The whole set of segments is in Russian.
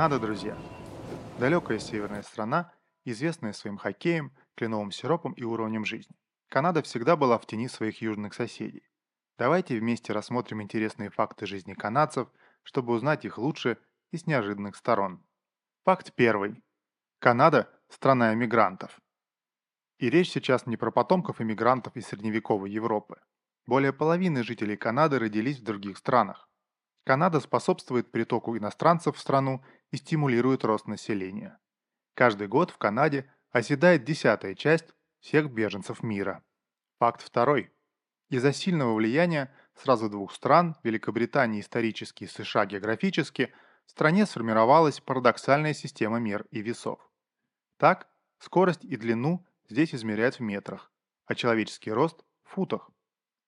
Канада, друзья. Далекая северная страна, известная своим хоккеем, кленовым сиропом и уровнем жизни. Канада всегда была в тени своих южных соседей. Давайте вместе рассмотрим интересные факты жизни канадцев, чтобы узнать их лучше и с неожиданных сторон. Факт первый. Канада – страна эмигрантов. И речь сейчас не про потомков эмигрантов из средневековой Европы. Более половины жителей Канады родились в других странах. Канада способствует притоку иностранцев в страну и стимулирует рост населения. Каждый год в Канаде оседает десятая часть всех беженцев мира. Факт второй. Из-за сильного влияния сразу двух стран, Великобритании исторически и США географически, в стране сформировалась парадоксальная система мер и весов. Так, скорость и длину здесь измеряют в метрах, а человеческий рост – в футах.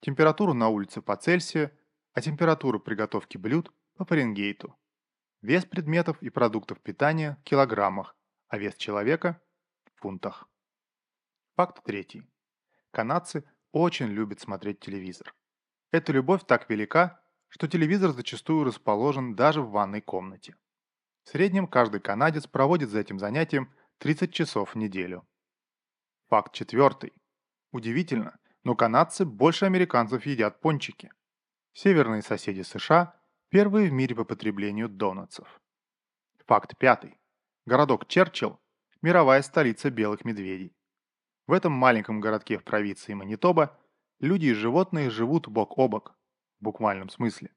Температуру на улице по Цельсию, а температуру приготовки блюд по Фаренгейту. Вес предметов и продуктов питания в килограммах, а вес человека – в фунтах. Факт третий. Канадцы очень любят смотреть телевизор. Эта любовь так велика, что телевизор зачастую расположен даже в ванной комнате. В среднем каждый канадец проводит за этим занятием 30 часов в неделю. Факт четвертый. Удивительно, но канадцы больше американцев едят пончики. Северные соседи США – первые в мире по потреблению донатсов. Факт пятый. Городок Черчилл – мировая столица белых медведей. В этом маленьком городке в провинции Манитоба люди и животные живут бок о бок, в буквальном смысле.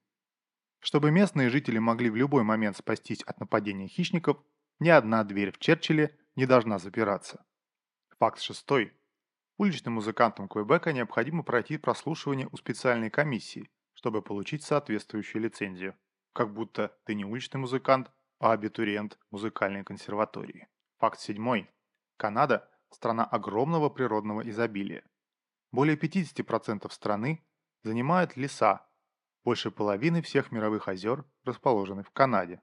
Чтобы местные жители могли в любой момент спастись от нападения хищников, ни одна дверь в Черчилле не должна запираться. Факт шестой. Уличным музыкантам Квебека необходимо пройти прослушивание у специальной комиссии, чтобы получить соответствующую лицензию. Как будто ты не уличный музыкант, а абитуриент музыкальной консерватории. Факт седьмой. Канада – страна огромного природного изобилия. Более 50% страны занимают леса. Больше половины всех мировых озер расположены в Канаде.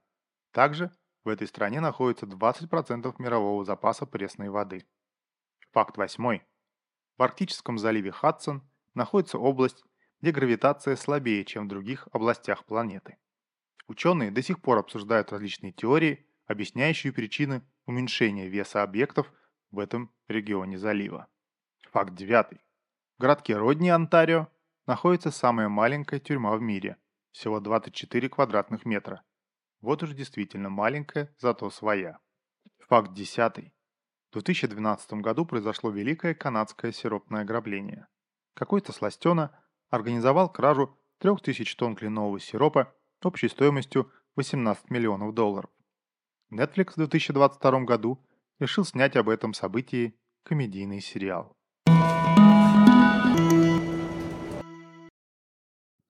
Также в этой стране находится 20% мирового запаса пресной воды. Факт восьмой. В Арктическом заливе Хадсон находится область, где гравитация слабее, чем в других областях планеты. Ученые до сих пор обсуждают различные теории, объясняющие причины уменьшения веса объектов в этом регионе залива. Факт девятый. В городке Родни, Онтарио, находится самая маленькая тюрьма в мире, всего 24 квадратных метра. Вот уж действительно маленькая, зато своя. Факт десятый. В 2012 году произошло великое канадское сиропное ограбление. Какой-то сластена организовал кражу 3000 тонн кленового сиропа общей стоимостью 18 миллионов долларов. Netflix в 2022 году решил снять об этом событии комедийный сериал.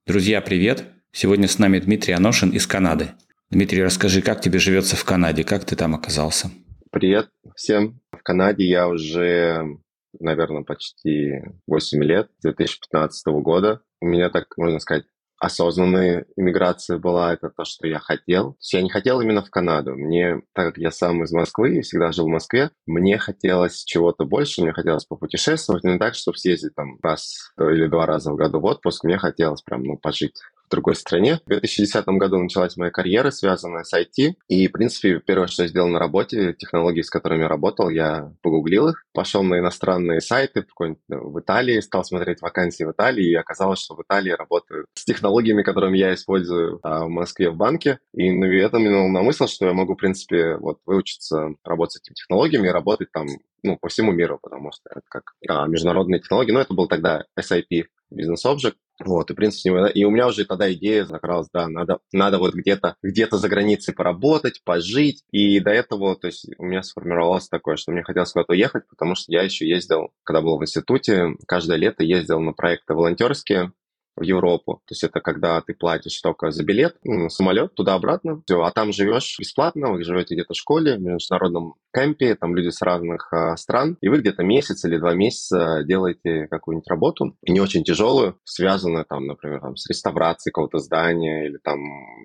Друзья, привет! Сегодня с нами Дмитрий Аношин из Канады. Дмитрий, расскажи, как тебе живется в Канаде, как ты там оказался? Привет всем. В Канаде я уже, наверное, почти 8 лет, 2015 года. У меня, так можно сказать, осознанная иммиграция была, это то, что я хотел. То есть я не хотел именно в Канаду. Мне, так как я сам из Москвы и всегда жил в Москве, мне хотелось чего-то больше, мне хотелось попутешествовать, не так, чтобы съездить там раз или два раза в году в отпуск, мне хотелось прям, ну, пожить другой стране. В 2010 году началась моя карьера, связанная с IT. И, в принципе, первое, что я сделал на работе, технологии, с которыми я работал, я погуглил их, пошел на иностранные сайты в Италии, стал смотреть вакансии в Италии, и оказалось, что в Италии работают с технологиями, которыми я использую а, в Москве в банке. И ну, это меня на мысль, что я могу, в принципе, вот выучиться работать с этими технологиями и работать там ну, по всему миру, потому что это как а, международные технологии. Но это был тогда SIP, Object. Вот, и, в принципе, и у меня уже тогда идея закралась, да, надо, надо вот где-то где за границей поработать, пожить. И до этого, то есть, у меня сформировалось такое, что мне хотелось куда-то уехать, потому что я еще ездил, когда был в институте, каждое лето ездил на проекты волонтерские, в Европу. То есть это когда ты платишь только за билет, ну, самолет туда-обратно, все, а там живешь бесплатно, вы живете где-то в школе, в международном кемпе, там люди с разных а, стран, и вы где-то месяц или два месяца делаете какую-нибудь работу, не очень тяжелую, связанную там, например, там, с реставрацией какого-то здания, или там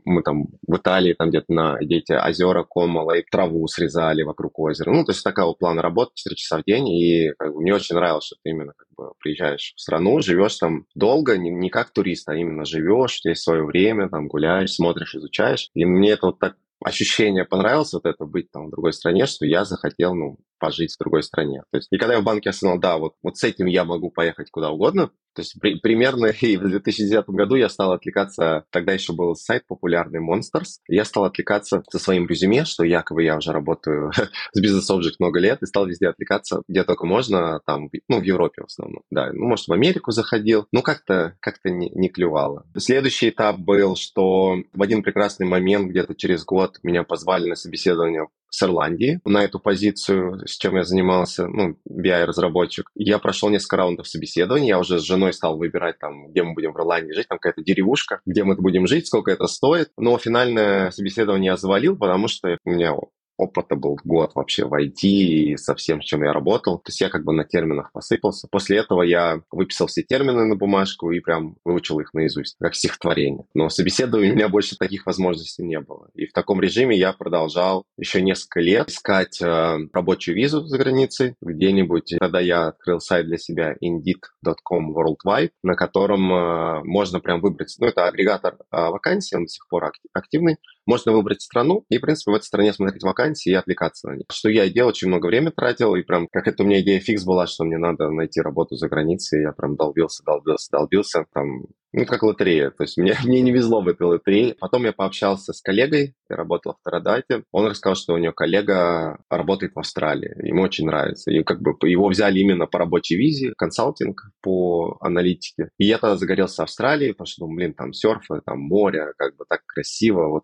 мы там в Италии там где-то на дети озера Комола и траву срезали вокруг озера. Ну, то есть такого плана работы 4 часа в день, и как бы, мне очень нравилось, что ты именно как бы приезжаешь в страну, живешь там долго, не, не как турист, а именно живешь, здесь свое время, там гуляешь, смотришь, изучаешь. И мне это вот так ощущение понравилось вот это быть там в другой стране, что я захотел, ну, пожить в другой стране. То есть, и когда я в банке осознал, да, вот, вот с этим я могу поехать куда угодно, то есть при, примерно и в 2009 году я стал отвлекаться, тогда еще был сайт популярный Monsters, я стал отвлекаться со своим резюме, что якобы я уже работаю с бизнес Object много лет, и стал везде отвлекаться, где только можно, там, ну, в Европе в основном, да, ну, может, в Америку заходил, но как-то как не, не клювало. Следующий этап был, что в один прекрасный момент, где-то через год, меня позвали на собеседование с Ирландии на эту позицию, с чем я занимался, ну, BI-разработчик. Я прошел несколько раундов собеседований, я уже с женой стал выбирать, там, где мы будем в Ирландии жить, там какая-то деревушка, где мы будем жить, сколько это стоит. Но финальное собеседование я завалил, потому что у меня опыта был год вообще в IT и со всем, с чем я работал. То есть я как бы на терминах посыпался. После этого я выписал все термины на бумажку и прям выучил их наизусть, как стихотворение. Но собеседования у меня больше таких возможностей не было. И в таком режиме я продолжал еще несколько лет искать э, рабочую визу за границей где-нибудь. Тогда я открыл сайт для себя indeed.com worldwide, на котором э, можно прям выбрать, ну это агрегатор э, вакансий, он до сих пор активный, можно выбрать страну и, в принципе, в этой стране смотреть вакансии и отвлекаться на них. Что я и делал, очень много времени тратил, и прям как это у меня идея фикс была, что мне надо найти работу за границей, я прям долбился, долбился, долбился, там ну, как лотерея. То есть мне, мне не везло в этой лотерее. Потом я пообщался с коллегой, я работал в Тарадате. Он рассказал, что у него коллега работает в Австралии. Ему очень нравится. И как бы его взяли именно по рабочей визе, консалтинг по аналитике. И я тогда загорелся Австралией, потому что, блин, там серф, там море, как бы так красиво. Вот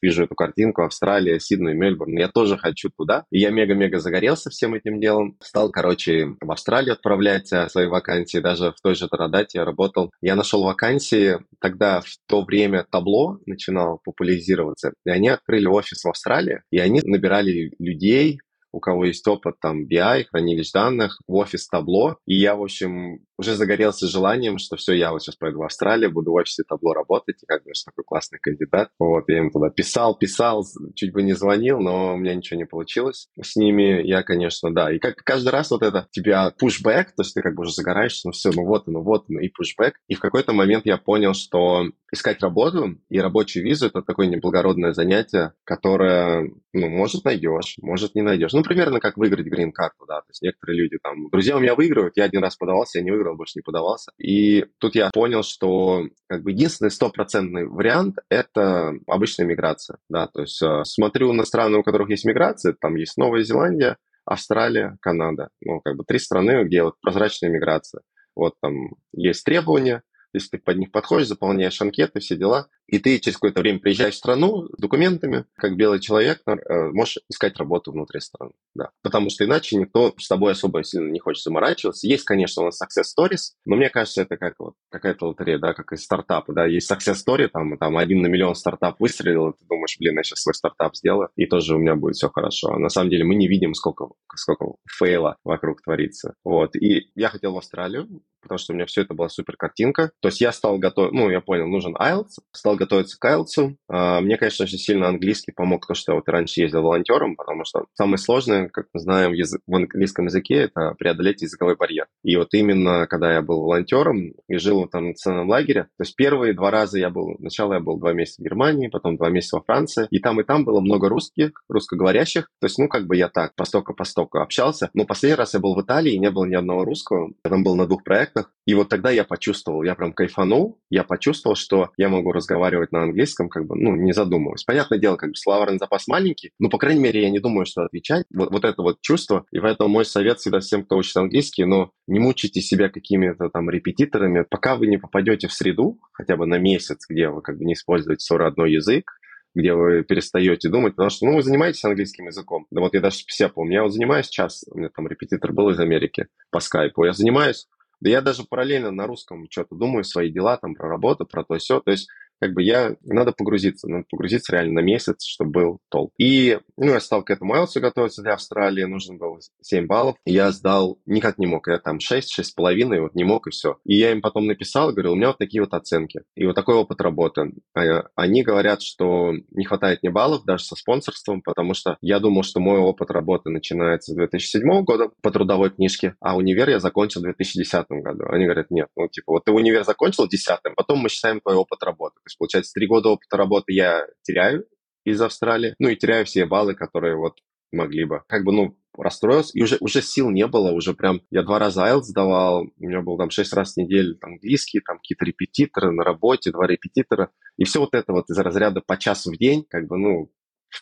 вижу эту картинку, Австралия, Сидней, Мельбурн, я тоже хочу туда. И я мега-мега загорелся всем этим делом. Стал, короче, в Австралию отправлять э, свои вакансии, даже в той же Тарадате я работал. Я нашел вакансии, тогда в то время табло начинало популяризироваться, и они открыли офис в Австралии, и они набирали людей, у кого есть опыт там BI, хранилищ данных, в офис табло. И я, в общем, уже загорелся желанием, что все, я вот сейчас поеду в Австралию, буду в офисе табло работать, и как бы такой классный кандидат. Вот, я им туда писал, писал, чуть бы не звонил, но у меня ничего не получилось с ними. Я, конечно, да. И как каждый раз вот это тебя pushback, то есть ты как бы уже загораешься, ну все, ну вот оно, вот оно, и pushback. И в какой-то момент я понял, что искать работу и рабочую визу — это такое неблагородное занятие, которое, ну, может, найдешь, может, не найдешь. Ну, примерно как выиграть грин-карту, да. То есть некоторые люди там, друзья у меня выигрывают, я один раз подавался, я не выиграл, больше не подавался. И тут я понял, что как бы единственный стопроцентный вариант — это обычная миграция, да. То есть э, смотрю на страны, у которых есть миграция, там есть Новая Зеландия, Австралия, Канада. Ну, как бы три страны, где вот прозрачная миграция. Вот там есть требования, если ты под них подходишь, заполняешь анкеты, все дела, и ты через какое-то время приезжаешь в страну с документами, как белый человек, э, можешь искать работу внутри страны. Да. Потому что иначе никто с тобой особо сильно не хочет заморачиваться. Есть, конечно, у нас success stories, но мне кажется, это как вот какая-то лотерея, да, как и стартапы, да. Есть success story, там, там один на миллион стартап выстрелил, ты думаешь, блин, я сейчас свой стартап сделаю, и тоже у меня будет все хорошо. А на самом деле мы не видим, сколько, сколько фейла вокруг творится. Вот. И я хотел в Австралию, потому что у меня все это была супер картинка. То есть я стал готов, ну, я понял, нужен IELTS, стал готовиться к IELTS. А, мне, конечно, очень сильно английский помог, то, что я вот раньше ездил волонтером, потому что самое сложное, как мы знаем в английском языке, это преодолеть языковой барьер. И вот именно, когда я был волонтером и жил в там национальном лагере, то есть первые два раза я был, сначала я был два месяца в Германии, потом два месяца во Франции, и там и там было много русских, русскоговорящих, то есть, ну, как бы я так, постока-постока общался, но последний раз я был в Италии, и не было ни одного русского, я там был на двух проектах, и вот тогда я почувствовал, я прям кайфанул, я почувствовал, что я могу разговаривать на английском, как бы, ну, не задумываясь. Понятное дело, как бы словарный запас маленький, но, по крайней мере, я не думаю, что отвечать. Вот, вот это вот чувство. И поэтому мой совет всегда всем, кто учит английский, но не мучайте себя какими-то там репетиторами, пока вы не попадете в среду, хотя бы на месяц, где вы как бы не используете свой родной язык, где вы перестаете думать, потому что, ну, вы занимаетесь английским языком. Да вот я даже себя помню, я вот занимаюсь час, у меня там репетитор был из Америки по скайпу, я занимаюсь да я даже параллельно на русском что-то думаю, свои дела там про работу, про то все. То есть как бы я, надо погрузиться, надо погрузиться реально на месяц, чтобы был толк. И, ну, я стал к этому IELTS готовиться для Австралии, нужно было 7 баллов. Я сдал, никак не мог, я там 6, 6,5, вот не мог и все. И я им потом написал, говорю, у меня вот такие вот оценки, и вот такой опыт работы. А, они говорят, что не хватает мне баллов даже со спонсорством, потому что я думал, что мой опыт работы начинается с 2007 года по трудовой книжке, а универ я закончил в 2010 году. Они говорят, нет, ну, типа, вот ты универ закончил в 2010, потом мы считаем твой опыт работы есть, получается, три года опыта работы я теряю, из Австралии, ну и теряю все баллы, которые вот могли бы. Как бы, ну, расстроился, и уже, уже сил не было, уже прям, я два раза IELTS сдавал, у меня был там шесть раз в неделю там, английский, там какие-то репетиторы на работе, два репетитора, и все вот это вот из разряда по часу в день, как бы, ну,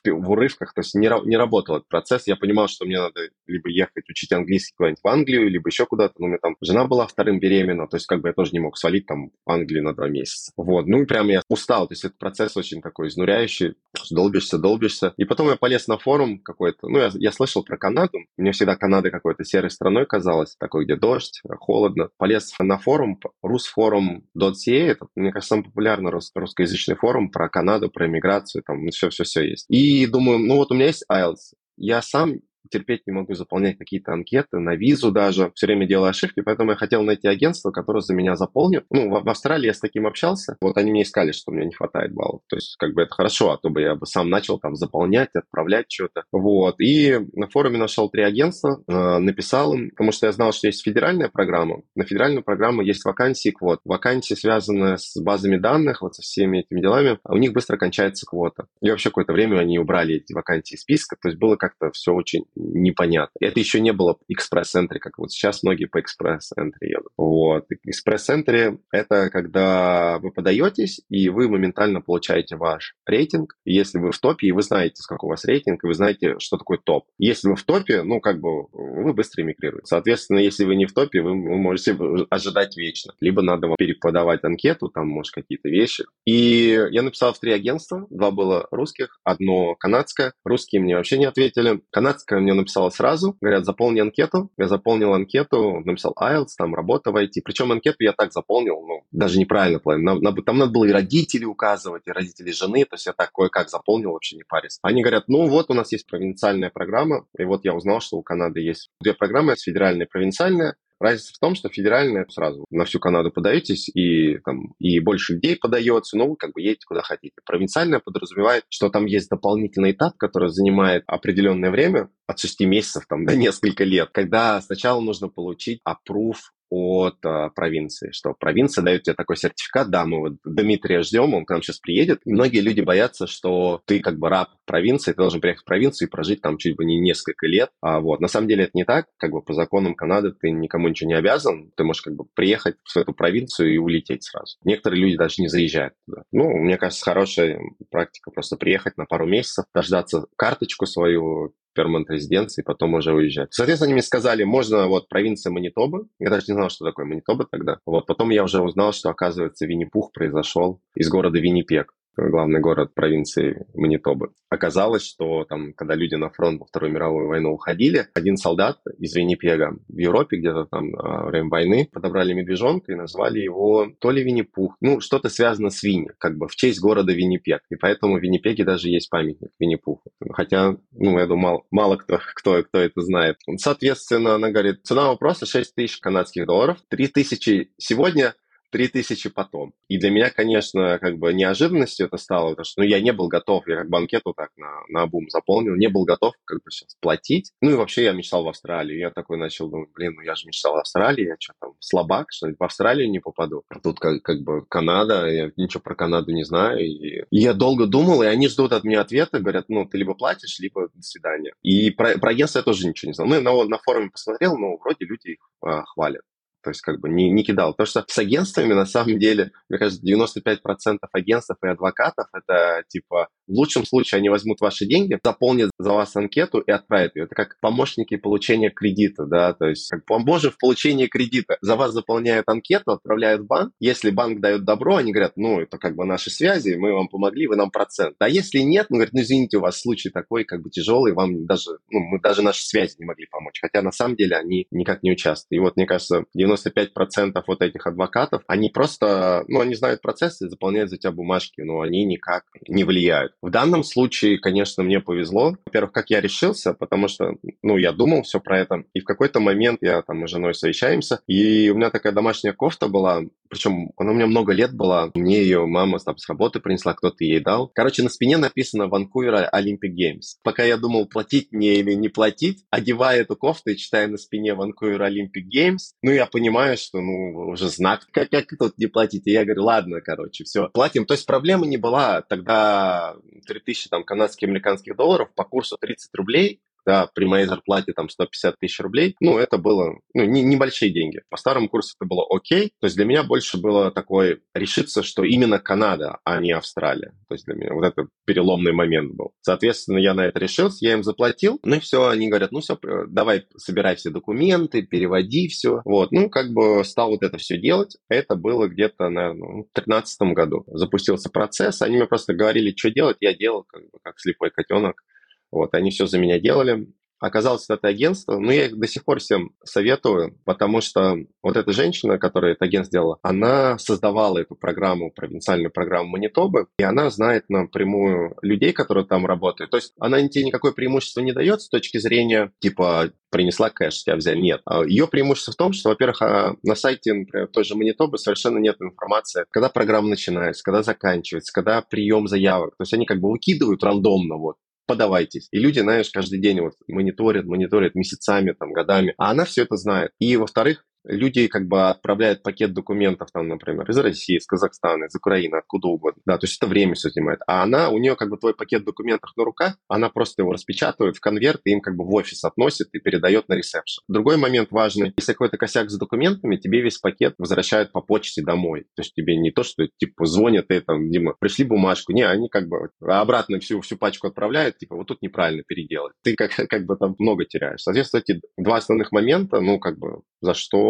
в, урывках, то есть не, не работал этот процесс. Я понимал, что мне надо либо ехать учить английский куда-нибудь в Англию, либо еще куда-то. Но у меня там жена была вторым беременна, то есть как бы я тоже не мог свалить там в Англию на два месяца. Вот, ну и прям я устал, то есть этот процесс очень такой изнуряющий, долбишься, долбишься. И потом я полез на форум какой-то, ну я, я слышал про Канаду, мне всегда Канада какой-то серой страной казалась, такой, где дождь, холодно. Полез на форум, rusforum.ca, это, мне кажется, самый популярный рус, русскоязычный форум про Канаду, про иммиграцию, там все-все-все есть. И и думаю, ну вот у меня есть IELTS, я сам терпеть не могу заполнять какие-то анкеты, на визу даже, все время делаю ошибки, поэтому я хотел найти агентство, которое за меня заполнит. Ну, в, в Австралии я с таким общался, вот они мне искали, что мне не хватает баллов, то есть как бы это хорошо, а то бы я бы сам начал там заполнять, отправлять что-то, вот. И на форуме нашел три агентства, э, написал им, потому что я знал, что есть федеральная программа, на федеральную программу есть вакансии квот. Вакансии, связанные с базами данных, вот со всеми этими делами, а у них быстро кончается квота. И вообще какое-то время они убрали эти вакансии из списка, то есть было как-то все очень непонятно. Это еще не было экспресс-энтри, как вот сейчас многие по экспресс-энтри едут. Вот. Экспресс-энтри — это когда вы подаетесь, и вы моментально получаете ваш рейтинг. Если вы в топе, и вы знаете, сколько у вас рейтинг, и вы знаете, что такое топ. Если вы в топе, ну, как бы, вы быстро эмигрируете. Соответственно, если вы не в топе, вы, вы можете ожидать вечно. Либо надо вам переподавать анкету, там, может, какие-то вещи. И я написал в три агентства. Два было русских, одно канадское. Русские мне вообще не ответили. Канадское мне написала сразу, говорят, заполни анкету. Я заполнил анкету, написал IELTS, там работа войти. Причем анкету я так заполнил, ну, даже неправильно половину. Там надо было и родители указывать, и родители жены, то есть я так кое-как заполнил, вообще не парис. Они говорят, ну вот у нас есть провинциальная программа, и вот я узнал, что у Канады есть две программы, федеральная и провинциальная. Разница в том, что федеральная сразу на всю Канаду подаетесь, и, там, и больше людей подается, но вы как бы едете куда хотите. Провинциальная подразумевает, что там есть дополнительный этап, который занимает определенное время, от 6 месяцев там, до несколько лет, когда сначала нужно получить approve от э, провинции, что провинция дает тебе такой сертификат, да, мы вот Дмитрия ждем, он к нам сейчас приедет. И многие люди боятся, что ты как бы раб провинции, ты должен приехать в провинцию и прожить там чуть бы не несколько лет. А вот на самом деле это не так, как бы по законам Канады ты никому ничего не обязан, ты можешь как бы приехать в эту провинцию и улететь сразу. Некоторые люди даже не заезжают туда. Ну, мне кажется, хорошая практика просто приехать на пару месяцев, дождаться карточку свою, перманент резиденции, потом уже уезжать. Соответственно, они мне сказали, можно вот провинция Манитоба. Я даже не знал, что такое Манитоба тогда. Вот потом я уже узнал, что, оказывается, Винни-Пух произошел из города Виннипек главный город провинции Манитобы. Оказалось, что там, когда люди на фронт во Вторую мировую войну уходили, один солдат из Виннипега в Европе где-то там во время войны подобрали медвежонка и назвали его то ли Винни-Пух, ну, что-то связано с Винни, как бы в честь города Виннипег. И поэтому в Виннипеге даже есть памятник Винни-Пуху. Хотя, ну, я думаю, мало, мало кто, кто, кто это знает. Соответственно, она говорит, цена вопроса 6 тысяч канадских долларов, 3 тысячи сегодня – 3000 потом. И для меня, конечно, как бы неожиданностью это стало, потому что ну, я не был готов, я как банкету так на, на обум заполнил, не был готов как бы сейчас платить. Ну и вообще я мечтал в Австралию. Я такой начал думать, блин, ну я же мечтал в Австралии, я что там, слабак, что ли, в Австралию не попаду. А тут как, как бы Канада, я ничего про Канаду не знаю. И, и я долго думал, и они ждут от меня ответа, говорят, ну ты либо платишь, либо до свидания. И про, про агентство я тоже ничего не знал. Ну, на, на форуме посмотрел, ну, вроде люди их а, хвалят. То есть как бы не, не кидал. Потому что с агентствами на самом деле, мне кажется, 95% агентств и адвокатов это типа в лучшем случае они возьмут ваши деньги, заполнят за вас анкету и отправят ее. Это как помощники получения кредита, да, то есть как поможем в получении кредита. За вас заполняют анкету, отправляют в банк. Если банк дает добро, они говорят, ну, это как бы наши связи, мы вам помогли, вы нам процент. А если нет, ну, говорят, ну, извините, у вас случай такой, как бы тяжелый, вам даже, ну, мы даже наши связи не могли помочь. Хотя на самом деле они никак не участвуют. И вот, мне кажется, 95% вот этих адвокатов, они просто, ну, они знают процессы, заполняют за тебя бумажки, но они никак не влияют. В данном случае, конечно, мне повезло. Во-первых, как я решился, потому что, ну, я думал все про это, и в какой-то момент я там с женой совещаемся, и у меня такая домашняя кофта была, причем она у меня много лет была, мне ее мама там с работы принесла, кто-то ей дал. Короче, на спине написано Ванкувера Olympic Games. Пока я думал, платить мне или не платить, одевая эту кофту и читая на спине Ванкувер Olympic Games, ну, я понимаю, что, ну, уже знак, как, как тут не платить. И я говорю, ладно, короче, все, платим. То есть проблема не была. Тогда 3000 там канадских, американских долларов по курсу 30 рублей да, при моей зарплате там 150 тысяч рублей, ну, это было ну, не, небольшие деньги. По старому курсу это было окей. То есть для меня больше было такое решиться, что именно Канада, а не Австралия. То есть для меня вот это переломный момент был. Соответственно, я на это решился, я им заплатил, ну и все, они говорят, ну все, давай собирай все документы, переводи все. Вот, ну, как бы стал вот это все делать. Это было где-то, наверное, в 2013 году. Запустился процесс, они мне просто говорили, что делать, я делал как бы как слепой котенок. Вот, они все за меня делали. Оказалось, это агентство, но я их до сих пор всем советую, потому что вот эта женщина, которая это агентство сделала, она создавала эту программу, провинциальную программу Манитобы, и она знает напрямую людей, которые там работают. То есть она тебе никакое преимущество не дает с точки зрения, типа, принесла кэш, тебя взяли. Нет. А Ее преимущество в том, что, во-первых, а, на сайте, например, той же Манитобы совершенно нет информации, когда программа начинается, когда заканчивается, когда прием заявок. То есть они как бы выкидывают рандомно, вот, подавайтесь. И люди, знаешь, каждый день вот мониторят, мониторят месяцами, там, годами. А она все это знает. И, во-вторых, люди как бы отправляют пакет документов, там, например, из России, из Казахстана, из Украины, откуда угодно. Да, то есть это время все занимает. А она, у нее как бы твой пакет документов на руках, она просто его распечатывает в конверт и им как бы в офис относит и передает на ресепшн. Другой момент важный. Если какой-то косяк с документами, тебе весь пакет возвращают по почте домой. То есть тебе не то, что типа звонят и там, Дима, пришли бумажку. Не, они как бы обратно всю, всю пачку отправляют, типа вот тут неправильно переделать. Ты как, как бы там много теряешь. Соответственно, эти два основных момента, ну как бы за что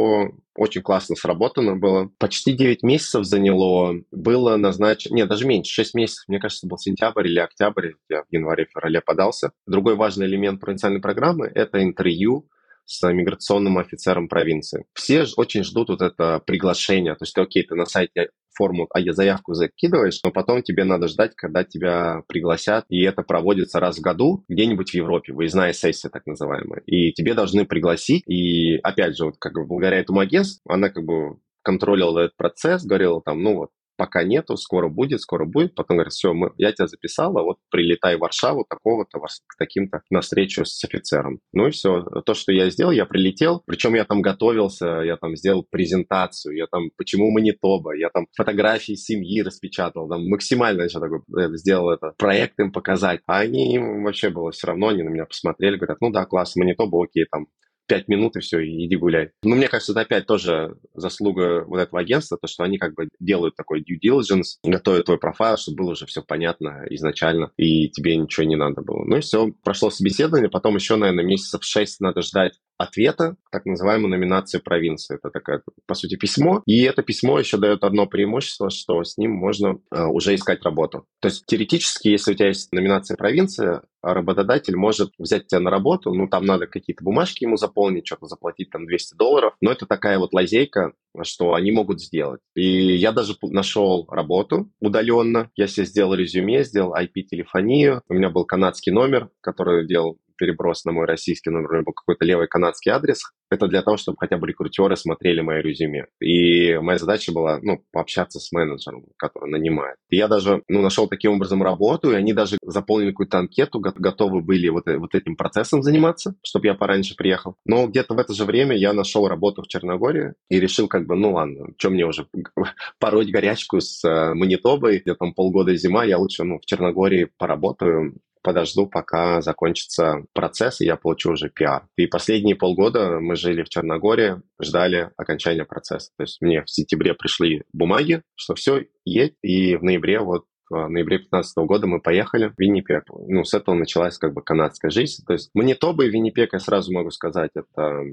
очень классно сработано было. Почти 9 месяцев заняло. Было назначено... Нет, даже меньше, 6 месяцев. Мне кажется, был сентябрь или октябрь. Я в январе-феврале подался. Другой важный элемент провинциальной программы – это интервью с миграционным офицером провинции. Все очень ждут вот это приглашение. То есть, окей, ты на сайте форму, а я заявку закидываешь, но потом тебе надо ждать, когда тебя пригласят, и это проводится раз в году где-нибудь в Европе, выездная сессия так называемая. И тебе должны пригласить, и опять же, вот как бы благодаря этому агентству, она как бы контролировала этот процесс, говорила там, ну вот, пока нету, скоро будет, скоро будет. Потом говорят, все, мы, я тебя записала, вот прилетай в Варшаву такого-то, к таким-то на встречу с офицером. Ну и все. То, что я сделал, я прилетел, причем я там готовился, я там сделал презентацию, я там, почему Манитоба, я там фотографии семьи распечатал, там максимально еще такой э, сделал это, проект им показать. А они, им вообще было все равно, они на меня посмотрели, говорят, ну да, класс, Манитоба, окей, там пять минут и все, иди гуляй. Но мне кажется, это опять тоже заслуга вот этого агентства, то, что они как бы делают такой due diligence, готовят твой профайл, чтобы было уже все понятно изначально, и тебе ничего не надо было. Ну и все, прошло собеседование, потом еще, наверное, месяцев шесть надо ждать ответа, так называемой номинации провинции. Это такая, по сути, письмо. И это письмо еще дает одно преимущество, что с ним можно э, уже искать работу. То есть теоретически, если у тебя есть номинация провинция, работодатель может взять тебя на работу, ну, там надо какие-то бумажки ему заполнить, что-то заплатить там 200 долларов, но это такая вот лазейка, что они могут сделать. И я даже нашел работу удаленно, я себе сделал резюме, сделал IP-телефонию, у меня был канадский номер, который делал переброс на мой российский номер, либо какой-то левый канадский адрес. Это для того, чтобы хотя бы рекрутеры смотрели мое резюме. И моя задача была, ну, пообщаться с менеджером, который нанимает. И я даже, ну, нашел таким образом работу, и они даже заполнили какую-то анкету, готовы были вот, э, вот этим процессом заниматься, чтобы я пораньше приехал. Но где-то в это же время я нашел работу в Черногории и решил как бы, ну ладно, что мне уже пороть горячку с э, Манитобой, где там полгода зима, я лучше, ну, в Черногории поработаю, подожду, пока закончится процесс, и я получу уже пиар. И последние полгода мы жили в Черногории, ждали окончания процесса. То есть мне в сентябре пришли бумаги, что все, едь, и в ноябре вот в ноябре 2015 года мы поехали в Виннипек. Ну, с этого началась как бы канадская жизнь. То есть Манитоба и Виннипек, я сразу могу сказать, это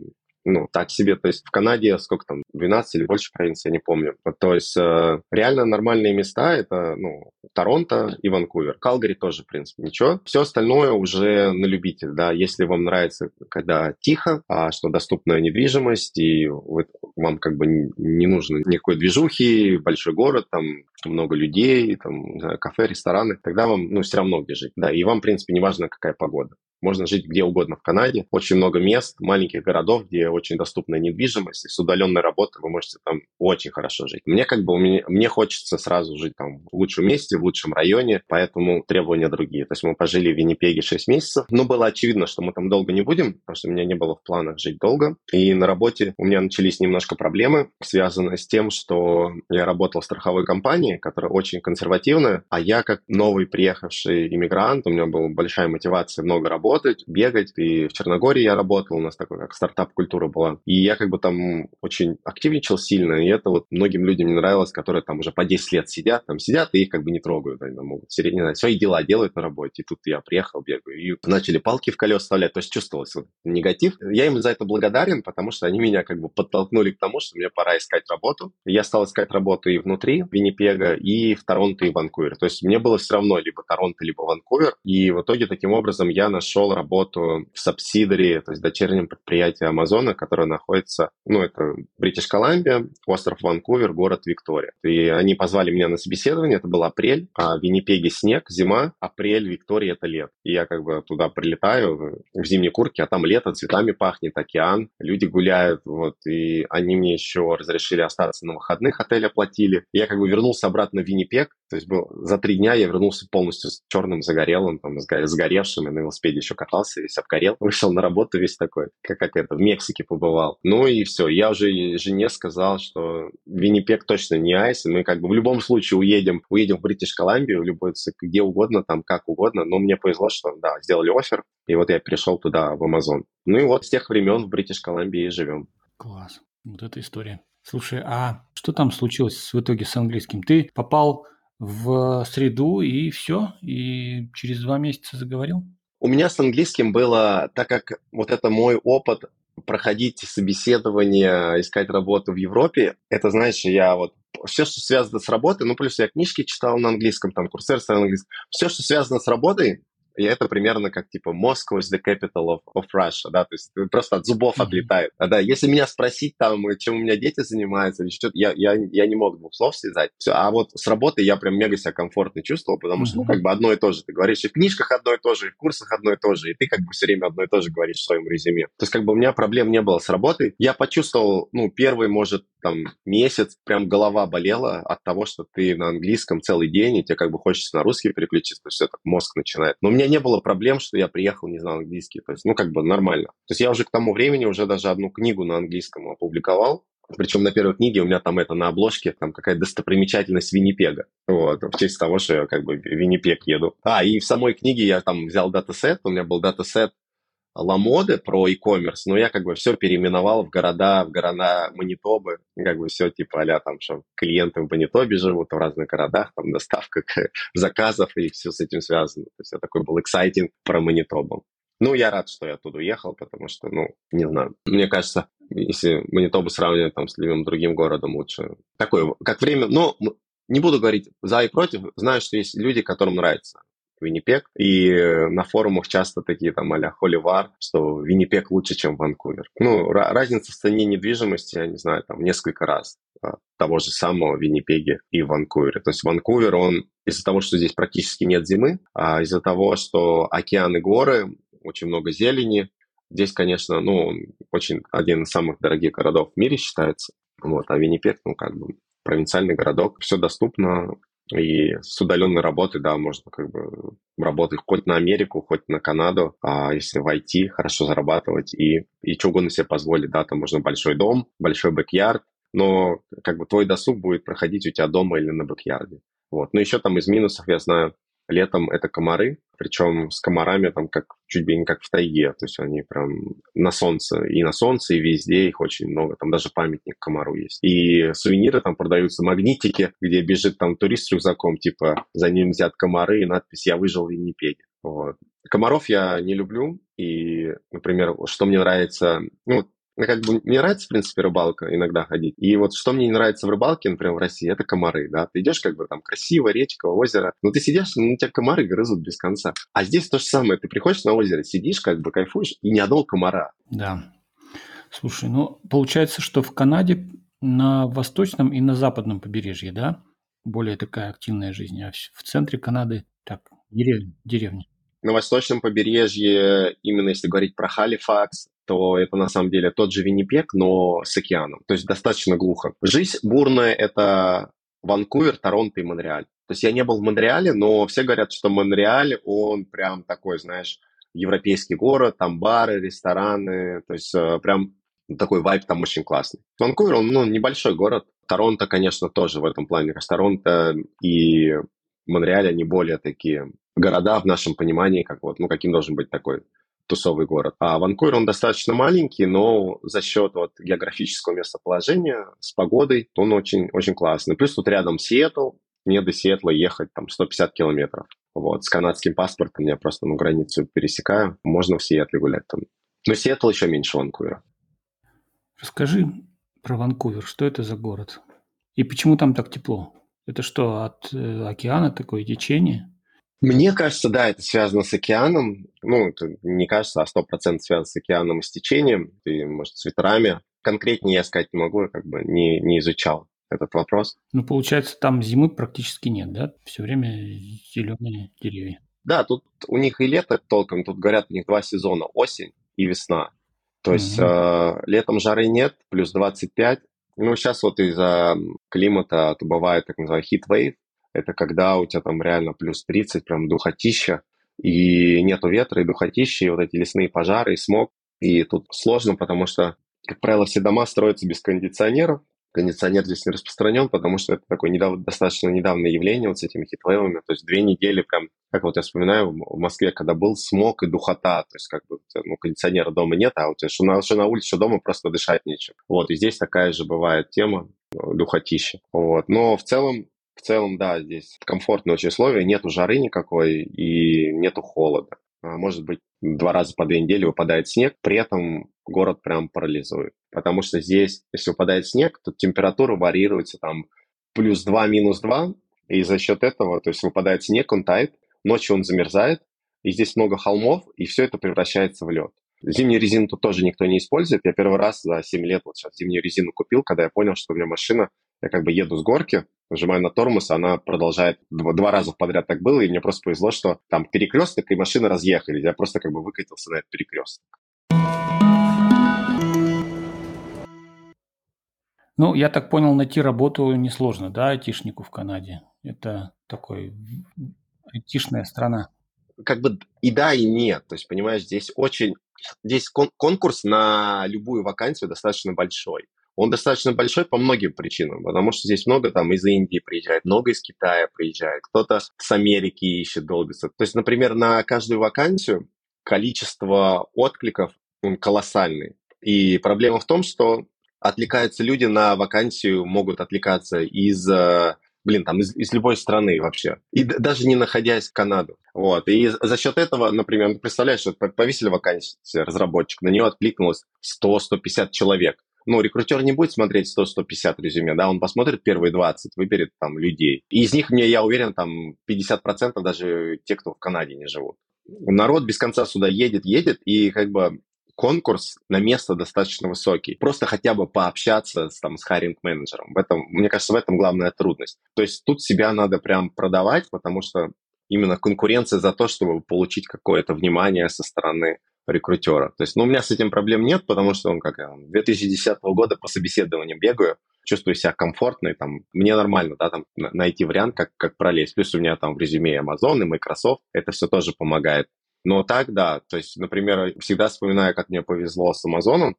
ну, так себе. То есть в Канаде сколько там, 12 или больше провинций, я не помню. То есть э, реально нормальные места это, ну, Торонто и Ванкувер. Калгари тоже, в принципе, ничего. Все остальное уже на любитель, да. Если вам нравится, когда тихо, а что доступная недвижимость, и вы, вам как бы не нужно никакой движухи, большой город, там много людей, там, кафе, рестораны, тогда вам, ну, все равно где жить. Да, и вам, в принципе, не важно, какая погода. Можно жить где угодно в Канаде. Очень много мест, маленьких городов, где очень доступная недвижимость. И с удаленной работой вы можете там очень хорошо жить. Мне как бы, меня, мне хочется сразу жить там в лучшем месте, в лучшем районе, поэтому требования другие. То есть мы пожили в Виннипеге 6 месяцев, но было очевидно, что мы там долго не будем, потому что у меня не было в планах жить долго. И на работе у меня начались немножко проблемы, связанные с тем, что я работал в страховой компании, которая очень консервативная, а я как новый приехавший иммигрант, у меня была большая мотивация много работать, работать, бегать. И в Черногории я работал, у нас такой как стартап-культура была. И я как бы там очень активничал сильно, и это вот многим людям не нравилось, которые там уже по 10 лет сидят, там сидят и их как бы не трогают, они там могут сидеть, свои дела делают на работе. И тут я приехал, бегаю, и начали палки в колес вставлять, то есть чувствовалось вот негатив. Я им за это благодарен, потому что они меня как бы подтолкнули к тому, что мне пора искать работу. Я стал искать работу и внутри Виннипега, и в Торонто, и Ванкувере. То есть мне было все равно либо Торонто, либо Ванкувер. И в итоге таким образом я нашел нашел работу в субсидии, то есть дочернем предприятии Амазона, которое находится, ну, это Бритиш Колумбия, остров Ванкувер, город Виктория. И они позвали меня на собеседование, это был апрель, а в Виннипеге снег, зима, апрель, Виктория — это лето. И я как бы туда прилетаю в зимней куртке, а там лето, цветами пахнет, океан, люди гуляют, вот, и они мне еще разрешили остаться на выходных, отель оплатили. И я как бы вернулся обратно в Виннипег, то есть был, за три дня я вернулся полностью с черным, загорелым, там, сгоревшим, и на велосипеде еще катался, весь обгорел. Вышел на работу весь такой, как, как это, в Мексике побывал. Ну и все. Я уже жене сказал, что Виннипек точно не айс, и мы как бы в любом случае уедем, уедем в Бритиш Колумбию, любой, где угодно, там как угодно. Но мне повезло, что, да, сделали офер, и вот я перешел туда, в Амазон. Ну и вот с тех времен в Бритиш Колумбии живем. Класс. Вот эта история. Слушай, а что там случилось в итоге с английским? Ты попал в среду и все, и через два месяца заговорил? У меня с английским было, так как вот это мой опыт проходить собеседование, искать работу в Европе, это, знаешь, я вот все, что связано с работой, ну, плюс я книжки читал на английском, там, курсер на английском, все, что связано с работой, и это примерно как типа Moscow is the capital of, of Russia, да, то есть просто от зубов mm-hmm. отлетает. А, да, если меня спросить там, чем у меня дети занимаются или что-то, я, я, я не мог двух слов связать. Все, а вот с работы я прям мега себя комфортно чувствовал, потому что, mm-hmm. ну, как бы одно и то же. Ты говоришь и в книжках одно и то же, и в курсах одно и то же, и ты как бы все время одно и то же говоришь в своем резюме. То есть как бы у меня проблем не было с работой. Я почувствовал, ну, первый, может, там, месяц прям голова болела от того, что ты на английском целый день, и тебе как бы хочется на русский переключиться, то есть это мозг начинает. Но у меня не было проблем, что я приехал, не знал английский. То есть, ну, как бы нормально. То есть я уже к тому времени уже даже одну книгу на английском опубликовал. Причем на первой книге у меня там это на обложке, там какая-то достопримечательность Виннипега. Вот, в честь того, что я как бы в Виннипег еду. А, и в самой книге я там взял датасет, у меня был датасет Ламоды про e-commerce, но я как бы все переименовал в города, в города Манитобы, как бы все типа а там, что клиенты в Манитобе живут в разных городах, там доставка заказов и все с этим связано. То есть я такой был exciting про Манитобу. Ну, я рад, что я оттуда уехал, потому что, ну, не знаю, мне кажется, если Манитобу сравнивать там с любым другим городом, лучше. Такое, как время, ну, не буду говорить за и против, знаю, что есть люди, которым нравится Виннипек. И на форумах часто такие там а-ля холивар, что Виннипек лучше, чем Ванкувер. Ну, разница в цене недвижимости, я не знаю, там несколько раз а, того же самого Виннипеге и Ванкувере. То есть Ванкувер, он из-за того, что здесь практически нет зимы, а из-за того, что океан и горы, очень много зелени, здесь, конечно, ну, очень один из самых дорогих городов в мире считается. Вот, а Виннипек, ну, как бы провинциальный городок, все доступно, и с удаленной работы, да, можно как бы работать хоть на Америку, хоть на Канаду, а если в IT, хорошо зарабатывать и, и что угодно себе позволить, да, там можно большой дом, большой бэк-ярд, но как бы твой досуг будет проходить у тебя дома или на бэк-ярде. Вот. Но еще там из минусов, я знаю, Летом это комары, причем с комарами там как чуть ли не как в тайге, то есть они прям на солнце, и на солнце, и везде их очень много, там даже памятник комару есть. И сувениры там продаются, магнитики, где бежит там турист с рюкзаком, типа за ним взят комары и надпись «Я выжил в Виннипеге». Вот. Комаров я не люблю, и, например, что мне нравится, ну, как бы мне нравится, в принципе, рыбалка иногда ходить. И вот что мне не нравится в рыбалке, например, в России, это комары, да. Ты идешь, как бы там красиво, речка, озеро, но ты сидишь, ну, тебя комары грызут без конца. А здесь то же самое. Ты приходишь на озеро, сидишь, как бы кайфуешь, и ни одного комара. Да. Слушай, ну, получается, что в Канаде на восточном и на западном побережье, да, более такая активная жизнь, а в центре Канады так, деревня. деревня. На восточном побережье, именно если говорить про Халифакс, то это на самом деле тот же Виннипек, но с океаном. То есть достаточно глухо. Жизнь бурная — это Ванкувер, Торонто и Монреаль. То есть я не был в Монреале, но все говорят, что Монреаль, он прям такой, знаешь, европейский город, там бары, рестораны, то есть э, прям такой вайб там очень классный. Ванкувер, он ну, небольшой город. Торонто, конечно, тоже в этом плане. Торонто и Монреаль, они более такие города в нашем понимании, как вот, ну, каким должен быть такой тусовый город. А Ванкувер, он достаточно маленький, но за счет вот географического местоположения с погодой он очень, очень классный. Плюс тут рядом Сиэтл, мне до Сиэтла ехать там 150 километров. Вот, с канадским паспортом я просто ну, границу пересекаю, можно в Сиэтле гулять там. Но Сиэтл еще меньше Ванкувера. Расскажи про Ванкувер, что это за город? И почему там так тепло? Это что, от э, океана такое течение? Мне кажется, да, это связано с океаном. Ну, это не кажется, а сто процентов связано с океаном и с течением, и, может, с ветрами. Конкретнее я сказать не могу, я как бы не, не изучал этот вопрос. Ну, получается, там зимы практически нет, да? Все время зеленые деревья. Да, тут у них и лето толком, тут говорят, у них два сезона, осень и весна. То есть э, летом жары нет, плюс 25. Ну, сейчас вот из-за климата то бывает так называемый heat wave, это когда у тебя там реально плюс 30, прям духотища, и нету ветра, и духотища, и вот эти лесные пожары, и смог. И тут сложно, потому что, как правило, все дома строятся без кондиционеров, кондиционер здесь не распространен, потому что это такое недавно, достаточно недавнее явление вот с этими хитвейвами. То есть две недели прям, как вот я вспоминаю, в Москве, когда был смог и духота, то есть как бы ну, кондиционера дома нет, а у тебя что на, что на улице, что дома просто дышать нечем. Вот, и здесь такая же бывает тема, э, духотища. Вот. Но в целом в целом, да, здесь комфортные очень условия, нету жары никакой и нету холода. А, может быть, два раза по две недели выпадает снег, при этом город прям парализует. Потому что здесь, если выпадает снег, то температура варьируется там плюс 2, минус 2, и за счет этого, то есть выпадает снег, он тает, ночью он замерзает, и здесь много холмов, и все это превращается в лед. Зимнюю резину тут тоже никто не использует. Я первый раз за 7 лет вот сейчас зимнюю резину купил, когда я понял, что у меня машина, я как бы еду с горки, нажимаю на тормоз, она продолжает два, два раза подряд так было, и мне просто повезло, что там перекресток, и машины разъехались. Я просто как бы выкатился на этот перекресток. Ну, я так понял, найти работу несложно, да, айтишнику в Канаде? Это такой айтишная страна. Как бы и да, и нет. То есть, понимаешь, здесь очень... Здесь кон- конкурс на любую вакансию достаточно большой. Он достаточно большой по многим причинам, потому что здесь много там из Индии приезжает, много из Китая приезжает, кто-то с Америки ищет, долбится. То есть, например, на каждую вакансию количество откликов он колоссальный. И проблема в том, что отвлекаются люди на вакансию, могут отвлекаться из э, блин, там из, из любой страны вообще. И даже не находясь в Канаду. Вот. И за счет этого, например, ну, представляешь, что повесили вакансию разработчик, на нее откликнулось 100-150 человек ну, рекрутер не будет смотреть 100-150 резюме, да, он посмотрит первые 20, выберет там людей. И из них, мне, я уверен, там 50% даже те, кто в Канаде не живут. Народ без конца сюда едет, едет, и как бы конкурс на место достаточно высокий. Просто хотя бы пообщаться с, там, с хайринг-менеджером. В этом, мне кажется, в этом главная трудность. То есть тут себя надо прям продавать, потому что именно конкуренция за то, чтобы получить какое-то внимание со стороны рекрутера. То есть, ну, у меня с этим проблем нет, потому что, он как я 2010 года по собеседованиям бегаю, чувствую себя комфортно, и там мне нормально, да, там найти вариант, как, как пролезть. Плюс у меня там в резюме Amazon и Microsoft, это все тоже помогает. Но так, да, то есть, например, всегда вспоминаю, как мне повезло с Амазоном,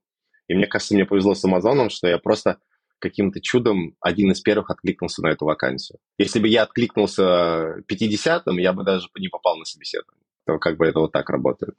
и мне кажется, мне повезло с Амазоном, что я просто каким-то чудом один из первых откликнулся на эту вакансию. Если бы я откликнулся 50-м, я бы даже не попал на собеседование. То как бы это вот так работает.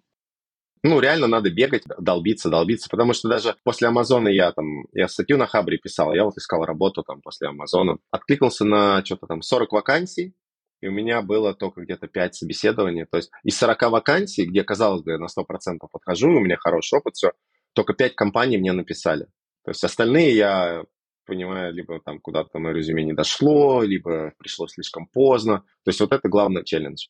Ну, реально надо бегать, долбиться, долбиться, потому что даже после Амазона я там, я статью на Хабре писал, я вот искал работу там после Амазона, откликнулся на что-то там 40 вакансий, и у меня было только где-то 5 собеседований, то есть из 40 вакансий, где, казалось бы, я на 100% подхожу, у меня хороший опыт, все, только 5 компаний мне написали. То есть остальные я понимаю, либо там куда-то мое резюме не дошло, либо пришло слишком поздно. То есть вот это главный челлендж.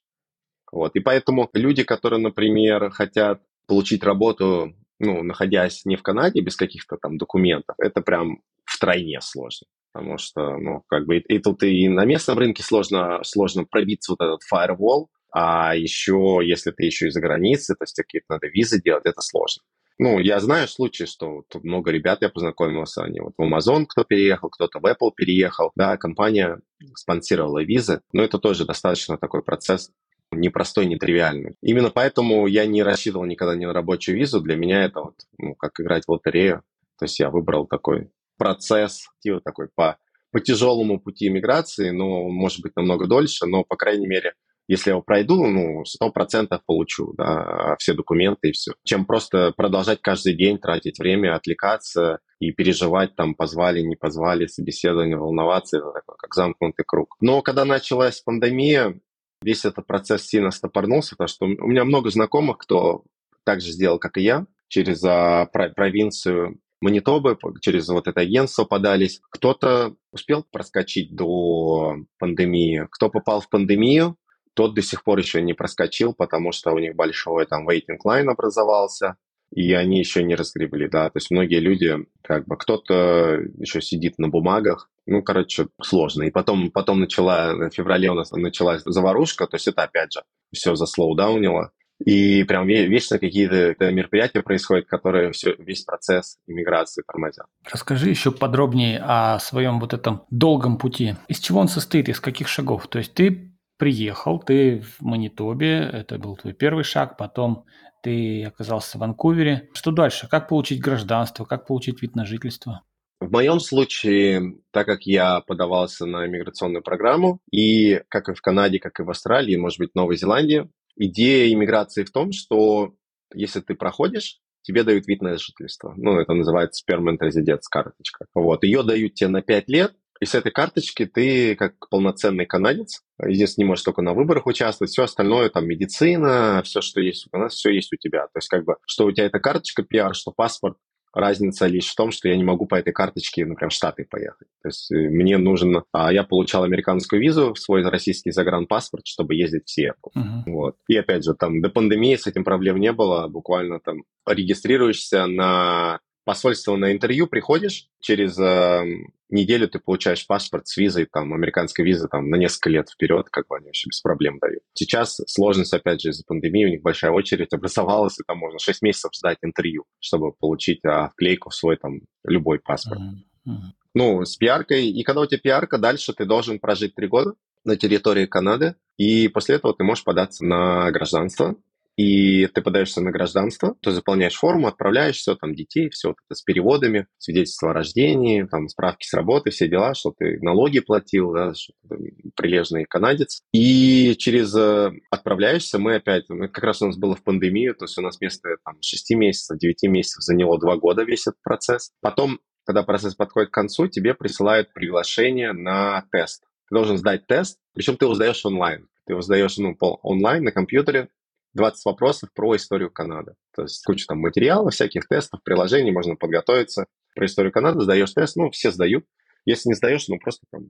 Вот. И поэтому люди, которые, например, хотят получить работу, ну, находясь не в Канаде, без каких-то там документов, это прям втройне сложно. Потому что, ну, как бы и, и тут и на местном рынке сложно, сложно пробиться вот этот firewall, А еще, если ты еще из-за границы, то есть какие-то надо визы делать, это сложно. Ну, я знаю случаи, что тут много ребят я познакомился, они вот в Amazon кто переехал, кто-то в Apple переехал, да, компания спонсировала визы, но это тоже достаточно такой процесс непростой, нетривиальный. Именно поэтому я не рассчитывал никогда ни на рабочую визу. Для меня это вот, ну, как играть в лотерею. То есть я выбрал такой процесс, типа такой по, по тяжелому пути иммиграции, но может быть намного дольше, но, по крайней мере, если я его пройду, ну, сто процентов получу, да, все документы и все. Чем просто продолжать каждый день тратить время, отвлекаться и переживать, там, позвали, не позвали, собеседование, волноваться, это такой, как замкнутый круг. Но когда началась пандемия, весь этот процесс сильно стопорнулся, потому что у меня много знакомых, кто так же сделал, как и я, через а, провинцию Манитобы, через вот это агентство подались. Кто-то успел проскочить до пандемии, кто попал в пандемию, тот до сих пор еще не проскочил, потому что у них большой там waiting line образовался, и они еще не разгребли, да, то есть многие люди, как бы, кто-то еще сидит на бумагах, ну, короче, сложно. И потом, потом начала, в феврале у нас началась заварушка, то есть это, опять же, все заслоудаунило, и прям вечно какие-то мероприятия происходят, которые все, весь процесс иммиграции тормозят. Расскажи еще подробнее о своем вот этом долгом пути. Из чего он состоит, из каких шагов? То есть ты приехал, ты в Манитобе, это был твой первый шаг, потом ты оказался в Ванкувере. Что дальше? Как получить гражданство? Как получить вид на жительство? В моем случае, так как я подавался на иммиграционную программу, и как и в Канаде, как и в Австралии, может быть, Новой Зеландии, идея иммиграции в том, что если ты проходишь, тебе дают вид на жительство. Ну, это называется permanent residence карточка. Вот. Ее дают тебе на 5 лет, и с этой карточки ты как полноценный канадец, единственное, не можешь только на выборах участвовать, все остальное, там, медицина, все, что есть у нас, все есть у тебя. То есть, как бы, что у тебя эта карточка PR, что паспорт, Разница лишь в том, что я не могу по этой карточке, например, в Штаты поехать. То есть э, мне нужен... А я получал американскую визу, свой российский загранпаспорт, чтобы ездить в Сиэтл. Uh-huh. Вот. И опять же, там до пандемии с этим проблем не было. Буквально там регистрируешься на посольство на интервью, приходишь, через э, неделю ты получаешь паспорт с визой, там, американской визы, там, на несколько лет вперед, как бы они вообще без проблем дают. Сейчас сложность, опять же, из-за пандемии, у них большая очередь образовалась, и там можно 6 месяцев сдать интервью, чтобы получить а, вклейку в свой, там, любой паспорт. Mm-hmm. Ну, с пиаркой, и когда у тебя пиарка, дальше ты должен прожить 3 года на территории Канады, и после этого ты можешь податься на гражданство, и ты подаешься на гражданство, ты заполняешь форму, отправляешь все, там, детей, все вот это с переводами, свидетельство о рождении, там, справки с работы, все дела, что ты налоги платил, да, что ты прилежный канадец. И через э, отправляешься, мы опять, ну, как раз у нас было в пандемию, то есть у нас вместо там, 6 месяцев, 9 месяцев заняло 2 года весь этот процесс. Потом, когда процесс подходит к концу, тебе присылают приглашение на тест. Ты должен сдать тест, причем ты его сдаешь онлайн. Ты его сдаешь ну, онлайн на компьютере, 20 вопросов про историю Канады. То есть куча там материалов, всяких тестов, приложений, можно подготовиться. Про историю Канады сдаешь тест, ну, все сдают. Если не сдаешь, ну, просто там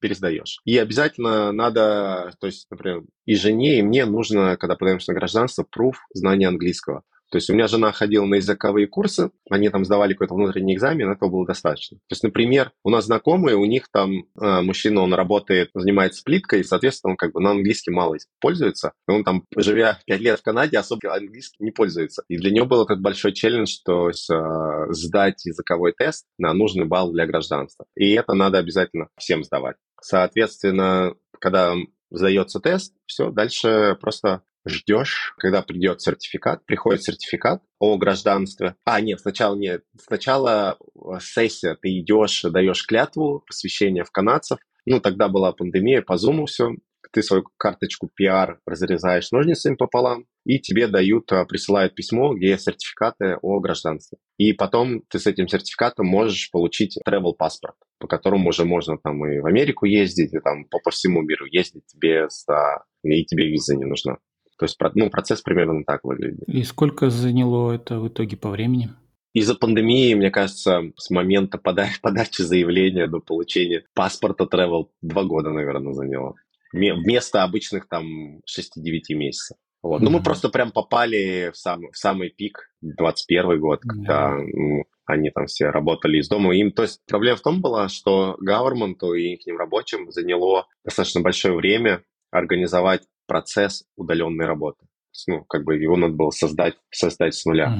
пересдаешь. И обязательно надо, то есть, например, и жене, и мне нужно, когда подаемся на гражданство, пруф знания английского. То есть у меня жена ходила на языковые курсы, они там сдавали какой-то внутренний экзамен, этого было достаточно. То есть, например, у нас знакомые, у них там э, мужчина, он работает, занимается плиткой, и, соответственно, он как бы на английский мало пользуется. И он там, живя 5 лет в Канаде, особо английский не пользуется. И для него был этот большой челлендж, то есть э, сдать языковой тест на нужный балл для гражданства. И это надо обязательно всем сдавать. Соответственно, когда сдается тест, все, дальше просто ждешь, когда придет сертификат, приходит сертификат о гражданстве. А, нет, сначала нет. Сначала э, сессия, ты идешь, даешь клятву, посвящение в канадцев. Ну, тогда была пандемия, по зуму все. Ты свою карточку PR разрезаешь ножницами пополам, и тебе дают, э, присылают письмо, где сертификаты о гражданстве. И потом ты с этим сертификатом можешь получить travel паспорт, по которому уже можно там и в Америку ездить, и там по, по всему миру ездить без... А, и тебе виза не нужна. То есть ну, процесс примерно так выглядит. И сколько заняло это в итоге по времени? Из-за пандемии, мне кажется, с момента пода- подачи заявления до получения паспорта travel два года, наверное, заняло. Вместо обычных там 6-9 месяцев. Вот. Mm-hmm. Ну, мы просто прям попали в, сам, в самый пик, 21 год, когда mm-hmm. ну, они там все работали из дома. Им, то есть проблема в том была, что government и их рабочим заняло достаточно большое время организовать процесс удаленной работы. Ну, как бы его надо было создать, создать с нуля.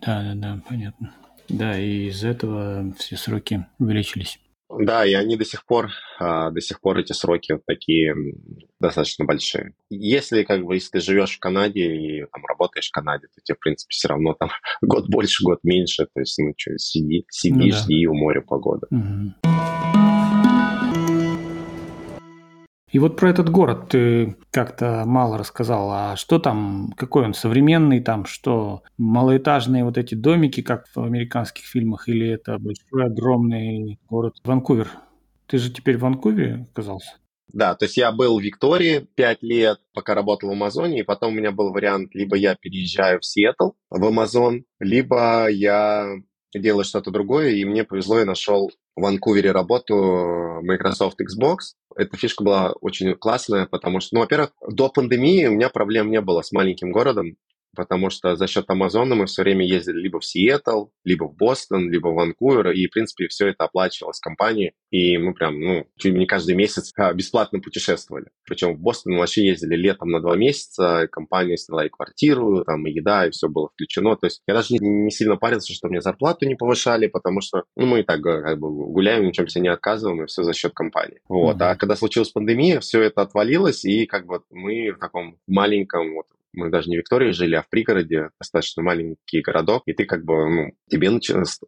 Да, да, да, понятно. Да, и из этого все сроки увеличились. Да, и они до сих пор, а, до сих пор эти сроки вот такие достаточно большие. Если как бы, если ты живешь в Канаде и там работаешь в Канаде, то тебе, в принципе, все равно там год больше, год меньше, то есть, ну что, сиди, сиди, ну, да. жди у моря погода. Угу. И вот про этот город ты как-то мало рассказал. А что там, какой он современный там, что малоэтажные вот эти домики, как в американских фильмах, или это большой огромный город Ванкувер? Ты же теперь в Ванкувере оказался? Да, то есть я был в Виктории пять лет, пока работал в Амазоне, и потом у меня был вариант, либо я переезжаю в Сиэтл, в Амазон, либо я делаю что-то другое, и мне повезло, я нашел в Ванкувере работу Microsoft Xbox. Эта фишка была очень классная, потому что, ну, во-первых, до пандемии у меня проблем не было с маленьким городом потому что за счет Амазона мы все время ездили либо в Сиэтл, либо в Бостон, либо в Ванкувер, и, в принципе, все это оплачивалось компанией, и мы прям, ну, чуть ли не каждый месяц а, бесплатно путешествовали. Причем в Бостон мы вообще ездили летом на два месяца, компания сняла и квартиру, там, и еда, и все было включено, то есть я даже не, не сильно парился, что мне зарплату не повышали, потому что, ну, мы и так как бы гуляем, ничем себе не отказываем, и все за счет компании. Вот, mm-hmm. а когда случилась пандемия, все это отвалилось, и как бы мы в таком маленьком вот мы даже не в Виктории жили, а в пригороде, достаточно маленький городок, и ты как бы, ну, тебе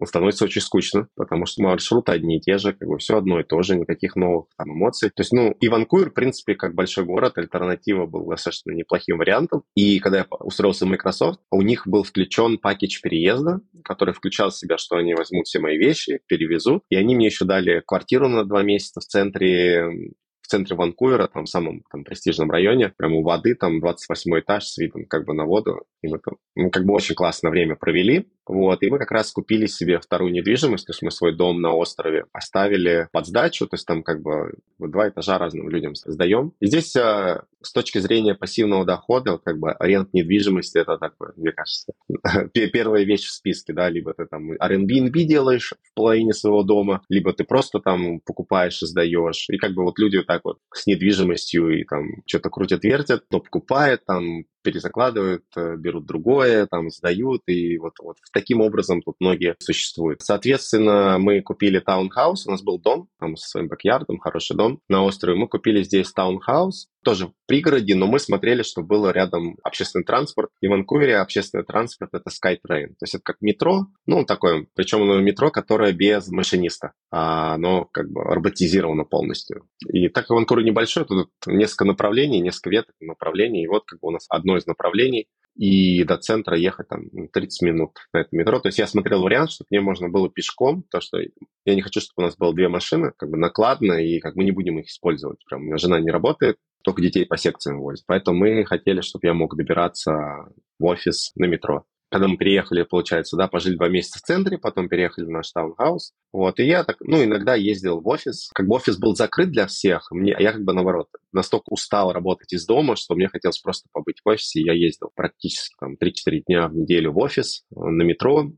становится очень скучно, потому что маршруты одни и те же, как бы все одно и то же, никаких новых там эмоций. То есть, ну, и Ванкувер, в принципе, как большой город, альтернатива был достаточно неплохим вариантом. И когда я устроился в Microsoft, у них был включен пакет переезда, который включал в себя, что они возьмут все мои вещи, перевезут, и они мне еще дали квартиру на два месяца в центре в центре Ванкувера, там, в самом там, престижном районе, прямо у воды, там, 28 этаж с видом как бы на воду. И мы там, ну, как бы очень классное время провели. Вот, и мы как раз купили себе вторую недвижимость, то есть мы свой дом на острове поставили под сдачу, то есть там как бы два этажа разным людям сдаем. И здесь э, с точки зрения пассивного дохода, как бы аренда недвижимости, это такое, мне кажется, первая вещь в списке, да, либо ты там Airbnb делаешь в половине своего дома, либо ты просто там покупаешь и сдаешь. И как бы вот люди так вот с недвижимостью и там что-то крутят-вертят, кто покупает, там перезакладывают, э, берут другое, там сдают, и вот, вот таким образом тут многие существуют. Соответственно, мы купили таунхаус, у нас был дом, там со своим back хороший дом на острове, мы купили здесь таунхаус, тоже в пригороде, но мы смотрели, что было рядом общественный транспорт. И в Ванкувере общественный транспорт — это SkyTrain. То есть это как метро, ну, такое, причем метро, которое без машиниста. А оно как бы роботизировано полностью. И так как Ванкувер небольшой, тут несколько направлений, несколько веток направлений. И вот как бы у нас одно из направлений и до центра ехать там 30 ну, минут на это метро. То есть я смотрел вариант, чтобы мне можно было пешком, то что я не хочу, чтобы у нас было две машины, как бы накладно, и как мы не будем их использовать. Прям у меня жена не работает, только детей по секциям возят. Поэтому мы хотели, чтобы я мог добираться в офис на метро. Когда мы переехали, получается, да, пожили два месяца в центре, потом переехали в наш таунхаус. Вот, и я так, ну, иногда ездил в офис. Как бы офис был закрыт для всех, мне, а я как бы наоборот, настолько устал работать из дома, что мне хотелось просто побыть в офисе. Я ездил практически там 3-4 дня в неделю в офис, на метро,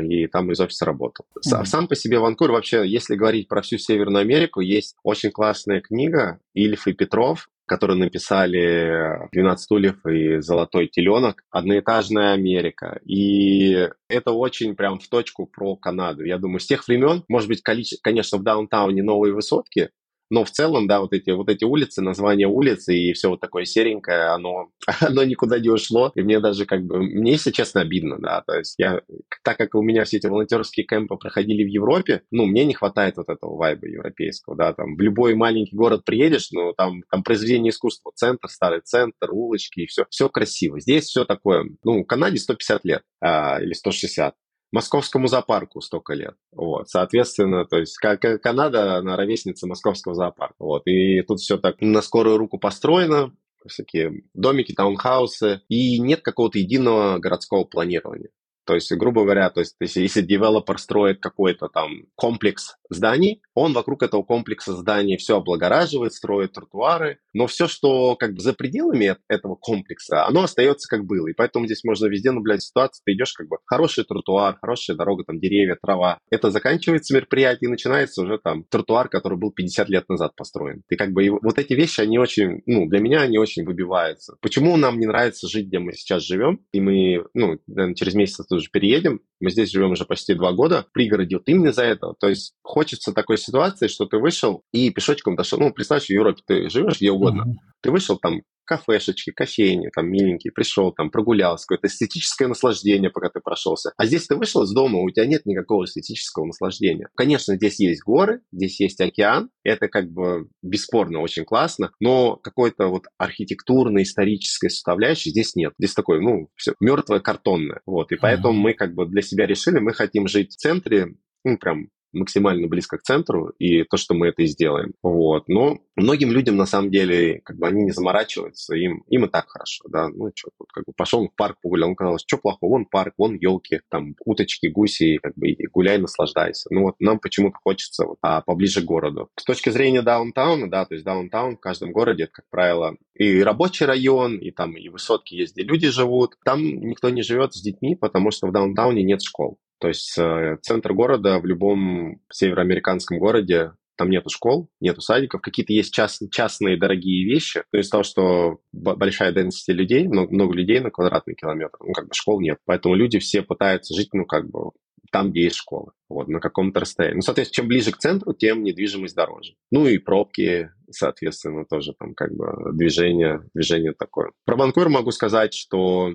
и там из офиса работал. Mm-hmm. Сам по себе Ванкувер вообще, если говорить про всю Северную Америку, есть очень классная книга Ильф и Петров которые написали «12 стульев» и «Золотой теленок», «Одноэтажная Америка». И это очень прям в точку про Канаду. Я думаю, с тех времен, может быть, конечно, в даунтауне новые высотки, но в целом, да, вот эти, вот эти улицы, название улицы и все вот такое серенькое, оно, оно никуда не ушло. И мне даже как бы, мне, если честно, обидно, да. То есть я, так как у меня все эти волонтерские кемпы проходили в Европе, ну, мне не хватает вот этого вайба европейского, да. Там в любой маленький город приедешь, ну, там, там произведение искусства, центр, старый центр, улочки и все, все красиво. Здесь все такое, ну, Канаде 150 лет а, или 160 московскому зоопарку столько лет. Вот, соответственно, то есть как Канада, она ровесница московского зоопарка. Вот, и тут все так на скорую руку построено, всякие домики, таунхаусы, и нет какого-то единого городского планирования. То есть, грубо говоря, то есть, если, если девелопер строит какой-то там комплекс зданий, он вокруг этого комплекса зданий все облагораживает, строит тротуары, но все, что как бы за пределами этого комплекса, оно остается как было. И поэтому здесь можно везде наблюдать ситуацию, ты идешь как бы хороший тротуар, хорошая дорога, там деревья, трава. Это заканчивается мероприятие и начинается уже там тротуар, который был 50 лет назад построен. И как бы и вот эти вещи, они очень, ну, для меня они очень выбиваются. Почему нам не нравится жить, где мы сейчас живем, и мы, ну, через месяц тоже переедем, мы здесь живем уже почти два года в пригороде, вот именно из-за этого. То есть хочется такой ситуации, что ты вышел и пешочком дошел. Ну, представь, в Европе ты живешь где угодно. Mm-hmm. Ты вышел там кафешечки, кофейни, там миленький, пришел, там прогулялся, какое-то эстетическое наслаждение, пока ты прошелся. А здесь ты вышел из дома, у тебя нет никакого эстетического наслаждения. Конечно, здесь есть горы, здесь есть океан, это как бы бесспорно очень классно, но какой-то вот архитектурной, исторической составляющей здесь нет. Здесь такое, ну, все мертвое, картонное. Вот, и поэтому mm-hmm. мы как бы для себя решили, мы хотим жить в центре, ну, прям максимально близко к центру, и то, что мы это и сделаем. Вот. Но многим людям, на самом деле, как бы они не заморачиваются, им, им и так хорошо, да. Ну, что, тут как бы пошел в парк погулял, он казалось, что плохого, вон парк, вон елки, там уточки, гуси, как бы и гуляй, наслаждайся. Ну, вот нам почему-то хочется вот, а, поближе к городу. С точки зрения даунтауна, да, то есть даунтаун в каждом городе, это, как правило, и рабочий район, и там и высотки есть, где люди живут. Там никто не живет с детьми, потому что в даунтауне нет школ. То есть э, центр города в любом североамериканском городе там нету школ, нету садиков, какие-то есть част, частные дорогие вещи. То есть того, что большая density людей, много, много людей на квадратный километр, ну, как бы школ нет. Поэтому люди все пытаются жить, ну, как бы там, где есть школы, вот, на каком-то расстоянии. Ну, соответственно, чем ближе к центру, тем недвижимость дороже. Ну и пробки, соответственно, тоже там как бы движение, движение такое. Про Ванкувер могу сказать, что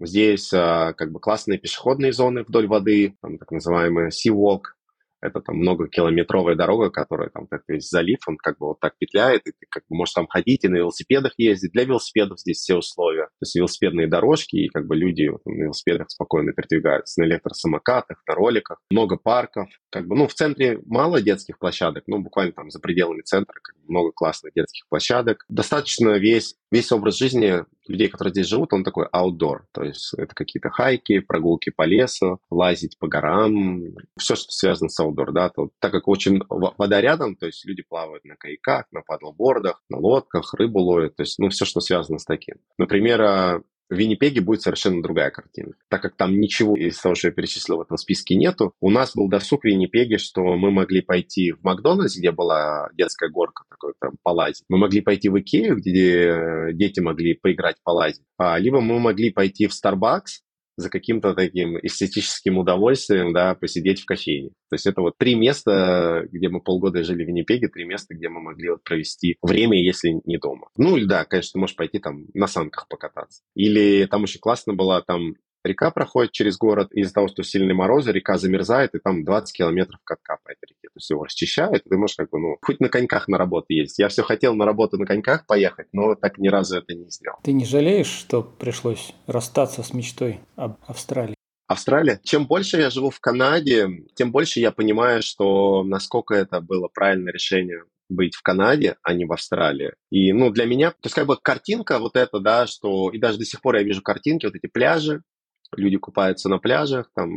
Здесь а, как бы классные пешеходные зоны вдоль воды, там, так называемый Sea Walk, это там многокилометровая дорога, которая там так весь залив, он как бы вот так петляет, и ты как бы можешь там ходить и на велосипедах ездить. Для велосипедов здесь все условия. То есть велосипедные дорожки, и как бы люди вот, на велосипедах спокойно передвигаются, на электросамокатах, на роликах. Много парков. Как бы, ну, в центре мало детских площадок, ну, буквально там за пределами центра как бы, много классных детских площадок. Достаточно весь, весь образ жизни людей, которые здесь живут, он такой outdoor. То есть это какие-то хайки, прогулки по лесу, лазить по горам, все, что связано с outdoor, да, то, так как очень вода рядом, то есть люди плавают на каяках, на падлбордах, на лодках, рыбу ловят, то есть, ну, все, что связано с таким. Например, а, в Виннипеге будет совершенно другая картина. Так как там ничего из того, что я перечислил в этом списке нету, у нас был досуг в Виннипеге, что мы могли пойти в Макдональдс, где была детская горка, такой там полазить. Мы могли пойти в Икею, где дети могли поиграть полазить. А, либо мы могли пойти в Starbucks, за каким-то таким эстетическим удовольствием, да, посидеть в кофейне. То есть это вот три места, где мы полгода жили в Виннипеге, три места, где мы могли вот провести время, если не дома. Ну, или да, конечно, ты можешь пойти там на санках покататься. Или там очень классно было, там река проходит через город, из-за того, что сильные морозы, река замерзает, и там 20 километров катка по этой реке. То есть его расчищают, и ты можешь как бы, ну, хоть на коньках на работу ездить. Я все хотел на работу на коньках поехать, но так ни разу это не сделал. Ты не жалеешь, что пришлось расстаться с мечтой об Австралии? Австралия. Чем больше я живу в Канаде, тем больше я понимаю, что насколько это было правильное решение быть в Канаде, а не в Австралии. И, ну, для меня, то есть, как бы картинка вот эта, да, что, и даже до сих пор я вижу картинки, вот эти пляжи, люди купаются на пляжах, там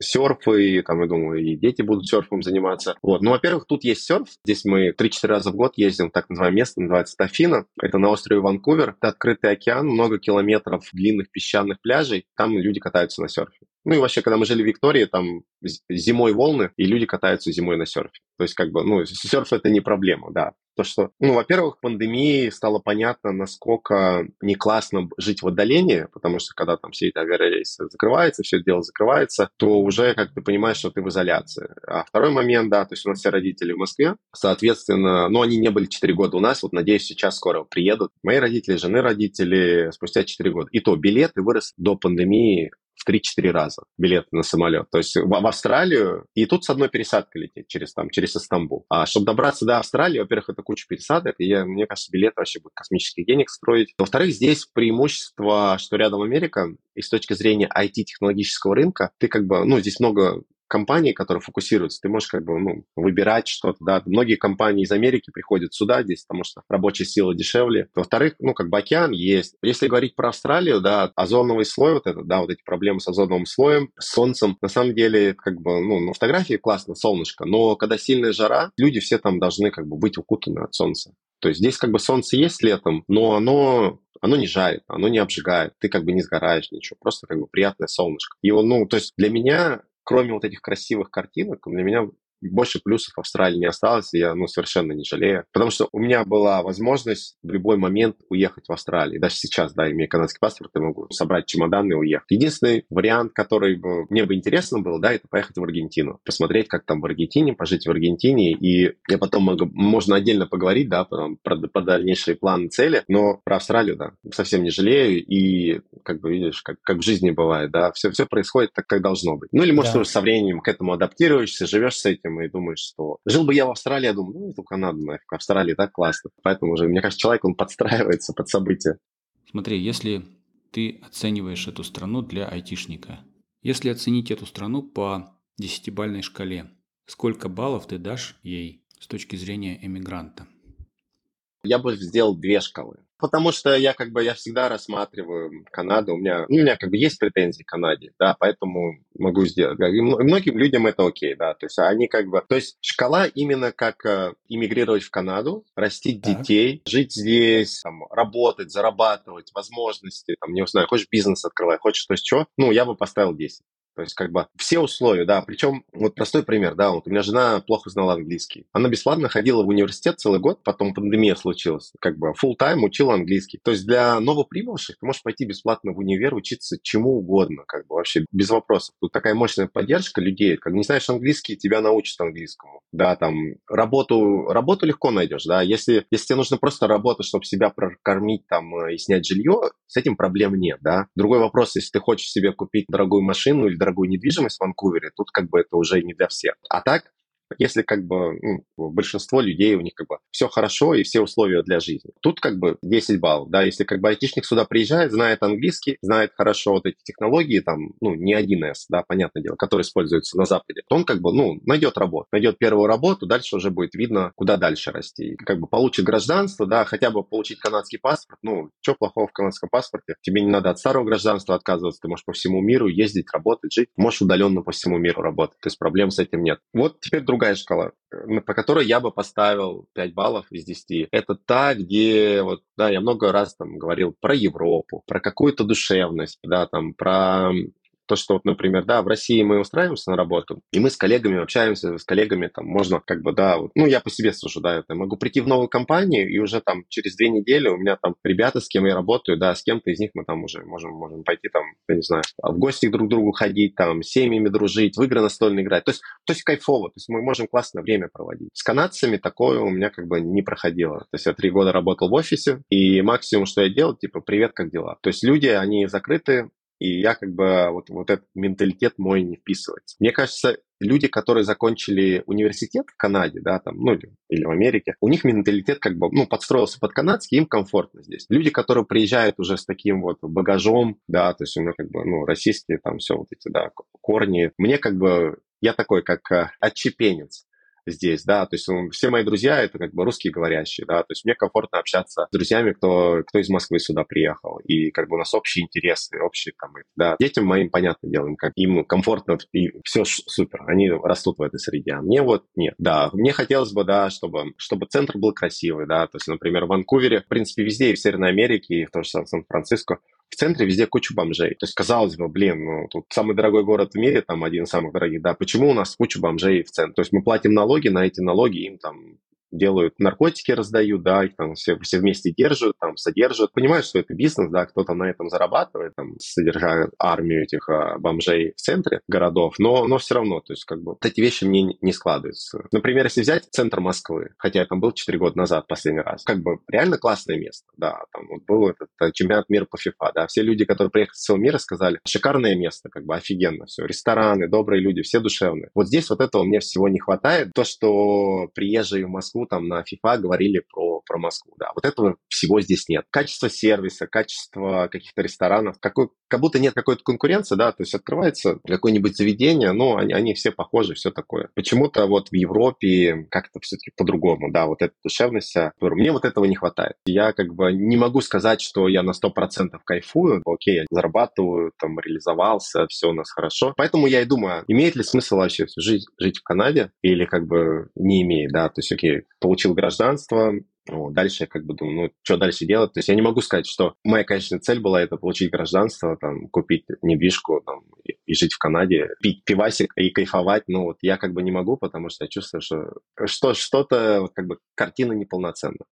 серфы, там, я думаю, и дети будут серфом заниматься. Вот. Ну, во-первых, тут есть серф. Здесь мы 3-4 раза в год ездим в так называемое место, называется Тафина. Это на острове Ванкувер. Это открытый океан, много километров длинных песчаных пляжей. Там люди катаются на серфе. Ну и вообще, когда мы жили в Виктории, там зимой волны, и люди катаются зимой на серфе. То есть, как бы, ну, серф это не проблема, да. То, что, ну, во-первых, пандемии стало понятно, насколько не классно жить в отдалении, потому что когда там все эти авиарейсы закрываются, все это дело закрывается, то уже, как ты понимаешь, что ты в изоляции. А второй момент, да, то есть у нас все родители в Москве, соответственно, ну, они не были 4 года у нас, вот, надеюсь, сейчас скоро приедут. Мои родители, жены родители спустя 4 года. И то билеты вырос до пандемии в 3-4 раза билет на самолет. То есть в, в Австралию, и тут с одной пересадкой лететь через, там, через Истамбул. А чтобы добраться до Австралии, во-первых, это куча пересадок, и я, мне кажется, билет вообще будет космических денег строить. Во-вторых, здесь преимущество, что рядом Америка, и с точки зрения IT-технологического рынка, ты как бы, ну, здесь много компании, которые фокусируются, ты можешь как бы ну, выбирать что-то, да. Многие компании из Америки приходят сюда здесь, потому что рабочая сила дешевле. Во-вторых, ну, как бы океан есть. Если говорить про Австралию, да, озоновый слой вот это, да, вот эти проблемы с озоновым слоем, с солнцем, на самом деле, как бы, ну, на фотографии классно, солнышко, но когда сильная жара, люди все там должны как бы быть укутаны от солнца. То есть здесь как бы солнце есть летом, но оно оно не жарит, оно не обжигает, ты как бы не сгораешь ничего, просто как бы приятное солнышко. И он, ну, то есть для меня кроме вот этих красивых картинок, для меня больше плюсов Австралии не осталось, и я ну, совершенно не жалею. Потому что у меня была возможность в любой момент уехать в Австралию. Даже сейчас, да, имея канадский паспорт, я могу собрать чемоданы и уехать. Единственный вариант, который бы, мне бы интересно был, да, это поехать в Аргентину. Посмотреть, как там в Аргентине, пожить в Аргентине. И я потом могу, можно отдельно поговорить, да, про, про, про дальнейшие планы, цели. Но про Австралию, да, совсем не жалею. И, как бы видишь, как, как в жизни бывает, да, все, все происходит так, как должно быть. Ну или, может, да. со временем к этому адаптируешься, живешь с этим, этим и думаешь, что жил бы я в Австралии, я думаю, ну, эту Канаду, нафиг, Австралия так классно. Поэтому уже, мне кажется, человек, он подстраивается под события. Смотри, если ты оцениваешь эту страну для айтишника, если оценить эту страну по десятибальной шкале, сколько баллов ты дашь ей с точки зрения эмигранта? Я бы сделал две шкалы. Потому что я как бы я всегда рассматриваю Канаду. У меня, ну, у меня как бы есть претензии к Канаде, да, поэтому могу сделать. И многим людям это окей, да. То есть они как бы. То есть шкала именно как э, иммигрировать в Канаду, растить так. детей, жить здесь, там, работать, зарабатывать, возможности, там, не знаю, хочешь бизнес открывать, хочешь то есть что. Ну, я бы поставил 10. То есть как бы все условия, да. Причем вот простой пример, да, вот у меня жена плохо знала английский. Она бесплатно ходила в университет целый год, потом пандемия случилась. Как бы full time учила английский. То есть для новоприбывших ты можешь пойти бесплатно в универ, учиться чему угодно, как бы вообще без вопросов. Тут такая мощная поддержка людей. Как не знаешь английский, тебя научат английскому. Да, там работу, работу легко найдешь, да. Если, если тебе нужно просто работать, чтобы себя прокормить там и снять жилье, с этим проблем нет, да. Другой вопрос, если ты хочешь себе купить дорогую машину или дорогую недвижимость в Ванкувере, тут как бы это уже не для всех. А так, если как бы ну, большинство людей, у них как бы все хорошо и все условия для жизни. Тут как бы 10 баллов, да, если как бы айтишник сюда приезжает, знает английский, знает хорошо вот эти технологии, там, ну, не 1С, да, понятное дело, который используется на Западе, то он как бы, ну, найдет работу, найдет первую работу, дальше уже будет видно, куда дальше расти. И как бы получит гражданство, да, хотя бы получить канадский паспорт, ну, что плохого в канадском паспорте? Тебе не надо от старого гражданства отказываться, ты можешь по всему миру ездить, работать, жить, можешь удаленно по всему миру работать, то есть проблем с этим нет. Вот теперь другая шкала, по которой я бы поставил 5 баллов из 10. Это та, где, вот, да, я много раз там говорил про Европу, про какую-то душевность, да, там, про то, что вот, например, да, в России мы устраиваемся на работу, и мы с коллегами общаемся, с коллегами там можно как бы, да, вот, ну, я по себе сужу, да, это могу прийти в новую компанию, и уже там через две недели у меня там ребята, с кем я работаю, да, с кем-то из них мы там уже можем, можем пойти там, я не знаю, в гости друг к другу ходить, там, с семьями дружить, в игры настольные играть, то есть, то есть кайфово, то есть мы можем классное время проводить. С канадцами такое у меня как бы не проходило, то есть я три года работал в офисе, и максимум, что я делал, типа, привет, как дела? То есть люди, они закрыты, и я как бы вот, вот этот менталитет мой не вписывается. Мне кажется, люди, которые закончили университет в Канаде, да, там, ну, или в Америке, у них менталитет как бы, ну, подстроился под канадский, им комфортно здесь. Люди, которые приезжают уже с таким вот багажом, да, то есть у меня как бы, ну, российские там все вот эти, да, корни, мне как бы, я такой, как э, отчепенец здесь, да, то есть ну, все мои друзья это как бы русские говорящие, да, то есть мне комфортно общаться с друзьями, кто, кто из Москвы сюда приехал, и как бы у нас общие интересы, общие там, да, детям моим, понятно дело, им, как, им комфортно, и все супер, они растут в этой среде, а мне вот нет, да, мне хотелось бы, да, чтобы, чтобы центр был красивый, да, то есть, например, в Ванкувере, в принципе, везде, и в Северной Америке, и в том же самом Сан-Франциско, в центре везде куча бомжей. То есть, казалось бы, блин, ну, тут самый дорогой город в мире, там один из самых дорогих, да, почему у нас куча бомжей в центре? То есть мы платим налоги, на эти налоги им там делают наркотики, раздают, да, их там все, все вместе держат, там содержат. Понимают, что это бизнес, да, кто-то на этом зарабатывает, там, содержая армию этих а, бомжей в центре городов, но, но все равно, то есть как бы вот эти вещи мне не, не складываются. Например, если взять центр Москвы, хотя я там был 4 года назад последний раз, как бы реально классное место, да, там вот был этот э, чемпионат мира по FIFA, да, все люди, которые приехали с всего мира, сказали, шикарное место, как бы офигенно все, рестораны, добрые люди, все душевные. Вот здесь вот этого мне всего не хватает, то, что приезжие в Москву там на FIFA говорили про про Москву, да. Вот этого всего здесь нет. Качество сервиса, качество каких-то ресторанов, какой, как будто нет какой-то конкуренции, да, то есть открывается какое-нибудь заведение, но они, они все похожи, все такое. Почему-то вот в Европе как-то все-таки по-другому, да, вот эта душевность, мне вот этого не хватает. Я как бы не могу сказать, что я на 100% кайфую, окей, я зарабатываю, там, реализовался, все у нас хорошо. Поэтому я и думаю, имеет ли смысл вообще жить, жить в Канаде или как бы не имеет, да, то есть, окей, получил гражданство, вот, дальше я как бы думаю, ну, что дальше делать? То есть я не могу сказать, что моя конечная цель была это получить гражданство, там, купить недвижку там, и, и жить в Канаде, пить пивасик и кайфовать. Ну, вот я как бы не могу, потому что я чувствую, что, что что-то, как бы, картина неполноценна.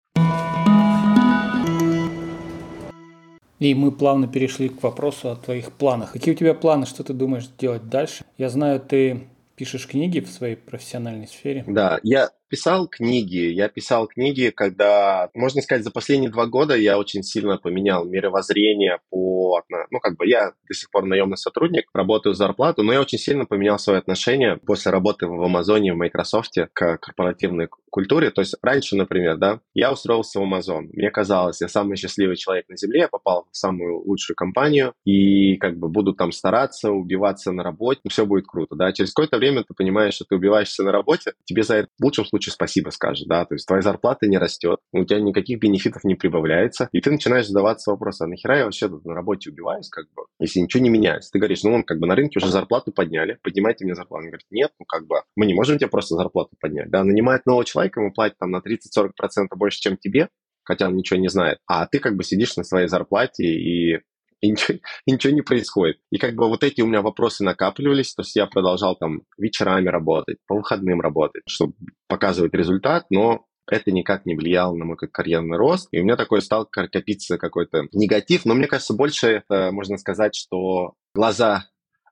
И мы плавно перешли к вопросу о твоих планах. Какие у тебя планы, что ты думаешь делать дальше? Я знаю, ты пишешь книги в своей профессиональной сфере. Да, я писал книги. Я писал книги, когда, можно сказать, за последние два года я очень сильно поменял мировоззрение по... Ну, как бы я до сих пор наемный сотрудник, работаю за зарплату, но я очень сильно поменял свое отношение после работы в Амазоне, в Microsoft к корпоративной культуре. То есть раньше, например, да, я устроился в Amazon. Мне казалось, я самый счастливый человек на Земле, я попал в самую лучшую компанию и как бы буду там стараться, убиваться на работе, все будет круто, да. Через какое-то время ты понимаешь, что ты убиваешься на работе, тебе за это в лучшем случае лучше спасибо скажет, да, то есть твоя зарплата не растет, у тебя никаких бенефитов не прибавляется, и ты начинаешь задаваться вопросом, а нахера я вообще на работе убиваюсь, как бы, если ничего не меняется. Ты говоришь, ну, он как бы на рынке уже зарплату подняли, поднимайте мне зарплату. Он говорит, нет, ну, как бы, мы не можем тебе просто зарплату поднять, да, нанимает нового человека, ему платят там на 30-40% больше, чем тебе, хотя он ничего не знает, а ты как бы сидишь на своей зарплате и и ничего, и ничего не происходит. И как бы вот эти у меня вопросы накапливались, то есть я продолжал там вечерами работать, по выходным работать, чтобы показывать результат, но это никак не влияло на мой карьерный рост. И у меня такой стал копиться какой-то негатив. Но мне кажется, больше это, можно сказать, что глаза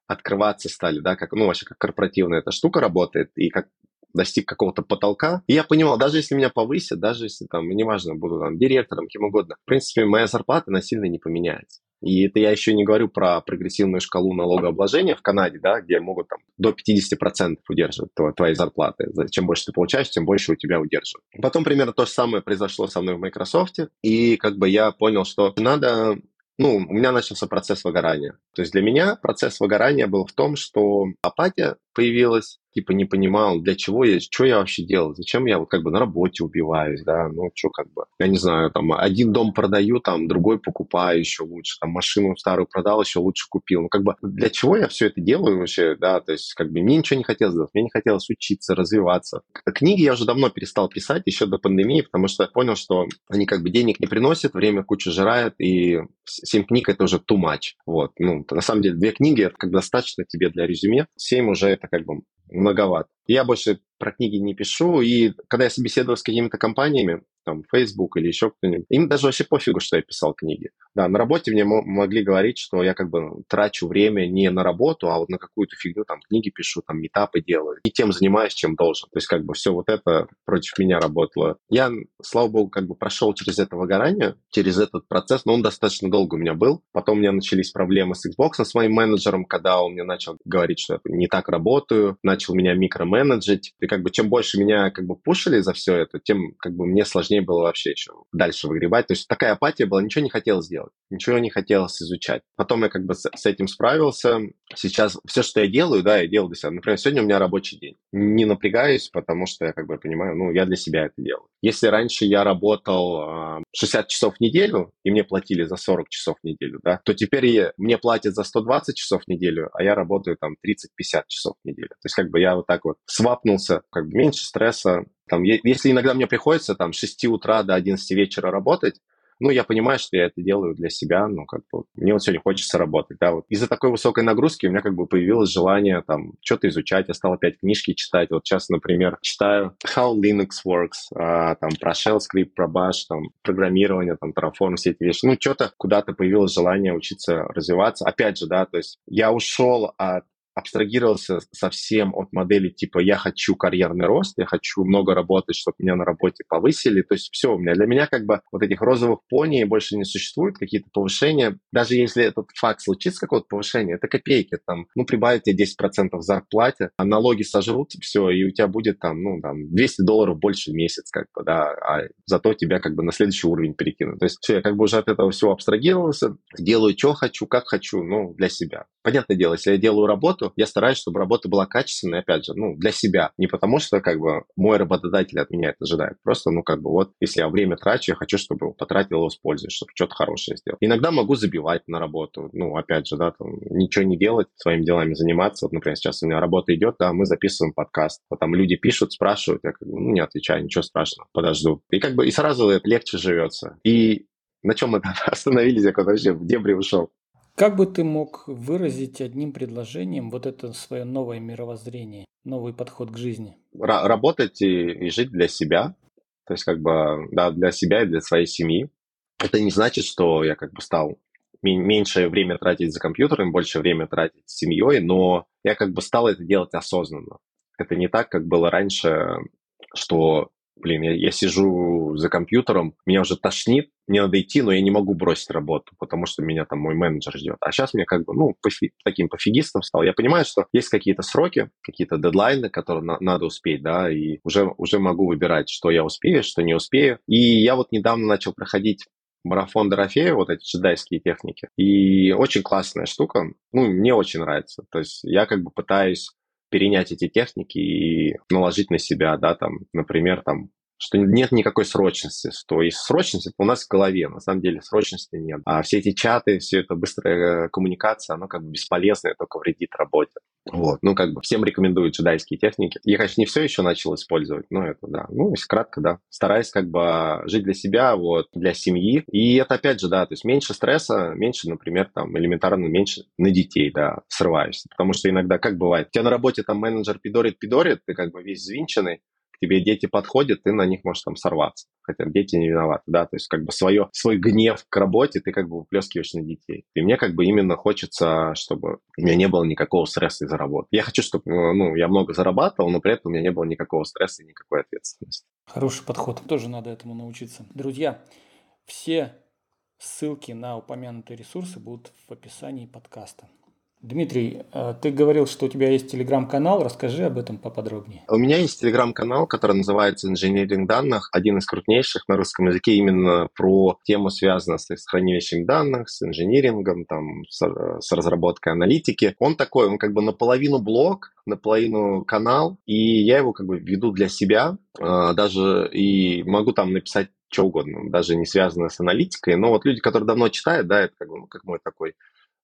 открываться стали, да, как, ну, вообще как корпоративная эта штука работает, и как достиг какого-то потолка. И я понимал, даже если меня повысят, даже если там, неважно, буду там директором, кем угодно, в принципе, моя зарплата, она сильно не поменяется. И это я еще не говорю про прогрессивную шкалу налогообложения в Канаде, да, где могут там до 50% удерживать твои зарплаты. Чем больше ты получаешь, тем больше у тебя удерживают. Потом примерно то же самое произошло со мной в Microsoft. И как бы я понял, что надо ну, у меня начался процесс выгорания. То есть для меня процесс выгорания был в том, что апатия появилась, типа не понимал, для чего я, что я вообще делал, зачем я вот как бы на работе убиваюсь, да, ну что как бы, я не знаю, там один дом продаю, там другой покупаю еще лучше, там машину старую продал, еще лучше купил, ну как бы для чего я все это делаю вообще, да, то есть как бы мне ничего не хотелось делать, мне не хотелось учиться, развиваться. Книги я уже давно перестал писать, еще до пандемии, потому что понял, что они как бы денег не приносят, время кучу жирает, и семь книг это уже too much, вот, ну, на самом деле две книги это как достаточно тебе для резюме, семь уже это как бы многовато. Я больше про книги не пишу, и когда я собеседовал с какими-то компаниями, там, Facebook или еще кто-нибудь, им даже вообще пофигу, что я писал книги. Да, на работе мне могли говорить, что я как бы трачу время не на работу, а вот на какую-то фигню, там, книги пишу, там, метапы делаю, и тем занимаюсь, чем должен. То есть как бы все вот это против меня работало. Я, слава богу, как бы прошел через это выгорание, через этот процесс, но он достаточно долго у меня был. Потом у меня начались проблемы с Xbox, с моим менеджером, когда он мне начал говорить, что я не так работаю, начал меня микроменеджить. И как бы чем больше меня как бы пушили за все это, тем как бы мне сложнее было вообще еще дальше выгребать. То есть такая апатия была, ничего не хотелось делать делать, ничего не хотелось изучать. Потом я как бы с, с этим справился. Сейчас все, что я делаю, да, я делаю для себя. Например, сегодня у меня рабочий день. Не напрягаюсь, потому что я как бы понимаю, ну, я для себя это делаю. Если раньше я работал э, 60 часов в неделю, и мне платили за 40 часов в неделю, да, то теперь мне платят за 120 часов в неделю, а я работаю там 30-50 часов в неделю. То есть как бы я вот так вот свапнулся, как бы меньше стресса, там, если иногда мне приходится там с 6 утра до 11 вечера работать, ну, я понимаю, что я это делаю для себя, ну, как бы, мне вот сегодня хочется работать, да, вот. Из-за такой высокой нагрузки у меня как бы появилось желание там что-то изучать, я стал опять книжки читать, вот сейчас, например, читаю How Linux Works, а, там, про Shell Script, про Bash, там, программирование, там, Terraform, все эти вещи, ну, что-то куда-то появилось желание учиться развиваться, опять же, да, то есть я ушел от абстрагировался совсем от модели типа «я хочу карьерный рост, я хочу много работать, чтобы меня на работе повысили». То есть все у меня. Для меня как бы вот этих розовых пони больше не существует, какие-то повышения. Даже если этот факт случится, какое-то повышение, это копейки. Там, ну, прибавить тебе 10% в зарплате, а налоги сожрут, все, и у тебя будет там, ну, там, 200 долларов больше в месяц, как бы, да, а зато тебя как бы на следующий уровень перекинут. То есть все, я как бы уже от этого всего абстрагировался, делаю, что хочу, как хочу, ну, для себя. Понятное дело, если я делаю работу, я стараюсь, чтобы работа была качественной, опять же, ну, для себя. Не потому что, как бы, мой работодатель от меня это ожидает. Просто, ну, как бы, вот, если я время трачу, я хочу, чтобы потратил его с пользой, чтобы что-то хорошее сделать. Иногда могу забивать на работу. Ну, опять же, да, там, ничего не делать, своими делами заниматься. Вот, например, сейчас у меня работа идет, да, мы записываем подкаст. Вот там люди пишут, спрашивают, я как бы, ну, не отвечаю, ничего страшного, подожду. И как бы, и сразу легче живется. И на чем мы остановились, я вообще в дебри ушел. Как бы ты мог выразить одним предложением вот это свое новое мировоззрение, новый подход к жизни? Р- работать и, и жить для себя, то есть как бы да, для себя и для своей семьи. Это не значит, что я как бы стал меньше время тратить за компьютером, больше время тратить с семьей, но я как бы стал это делать осознанно. Это не так, как было раньше, что блин, я, я сижу за компьютером, меня уже тошнит, мне надо идти, но я не могу бросить работу, потому что меня там мой менеджер ждет. А сейчас мне как бы, ну, пофи, таким пофигистом стал. Я понимаю, что есть какие-то сроки, какие-то дедлайны, которые на, надо успеть, да, и уже, уже могу выбирать, что я успею, что не успею. И я вот недавно начал проходить марафон Дорофея, вот эти джедайские техники. И очень классная штука. Ну, мне очень нравится. То есть я как бы пытаюсь перенять эти техники и наложить на себя, да, там, например, там, что нет никакой срочности. То есть срочность это у нас в голове, на самом деле срочности нет. А все эти чаты, все это быстрая коммуникация, оно как бы бесполезно, только вредит работе. Вот, ну как бы всем рекомендую джедайские техники. Я, конечно, не все еще начал использовать, но это да. Ну, если кратко, да. Стараюсь как бы жить для себя, вот, для семьи. И это опять же, да, то есть меньше стресса, меньше, например, там, элементарно меньше на детей, да, срываешься. Потому что иногда, как бывает, у тебя на работе там менеджер пидорит-пидорит, ты как бы весь звинченный, тебе дети подходят, ты на них можешь там сорваться. Хотя дети не виноваты, да, то есть как бы свое, свой гнев к работе ты как бы выплескиваешь на детей. И мне как бы именно хочется, чтобы у меня не было никакого стресса из-за работы. Я хочу, чтобы, ну, я много зарабатывал, но при этом у меня не было никакого стресса и никакой ответственности. Хороший подход. Тоже надо этому научиться. Друзья, все ссылки на упомянутые ресурсы будут в описании подкаста. Дмитрий, э, ты говорил, что у тебя есть телеграм-канал. Расскажи об этом поподробнее. У меня есть телеграм-канал, который называется «Инженеринг данных». Один из крупнейших на русском языке именно про тему, связанную с хранилищем данных, с инженерингом, там, с, с разработкой аналитики. Он такой, он как бы наполовину блог, наполовину канал, и я его как бы веду для себя, э, даже и могу там написать что угодно, даже не связанное с аналитикой. Но вот люди, которые давно читают, да, это как, бы, как мой такой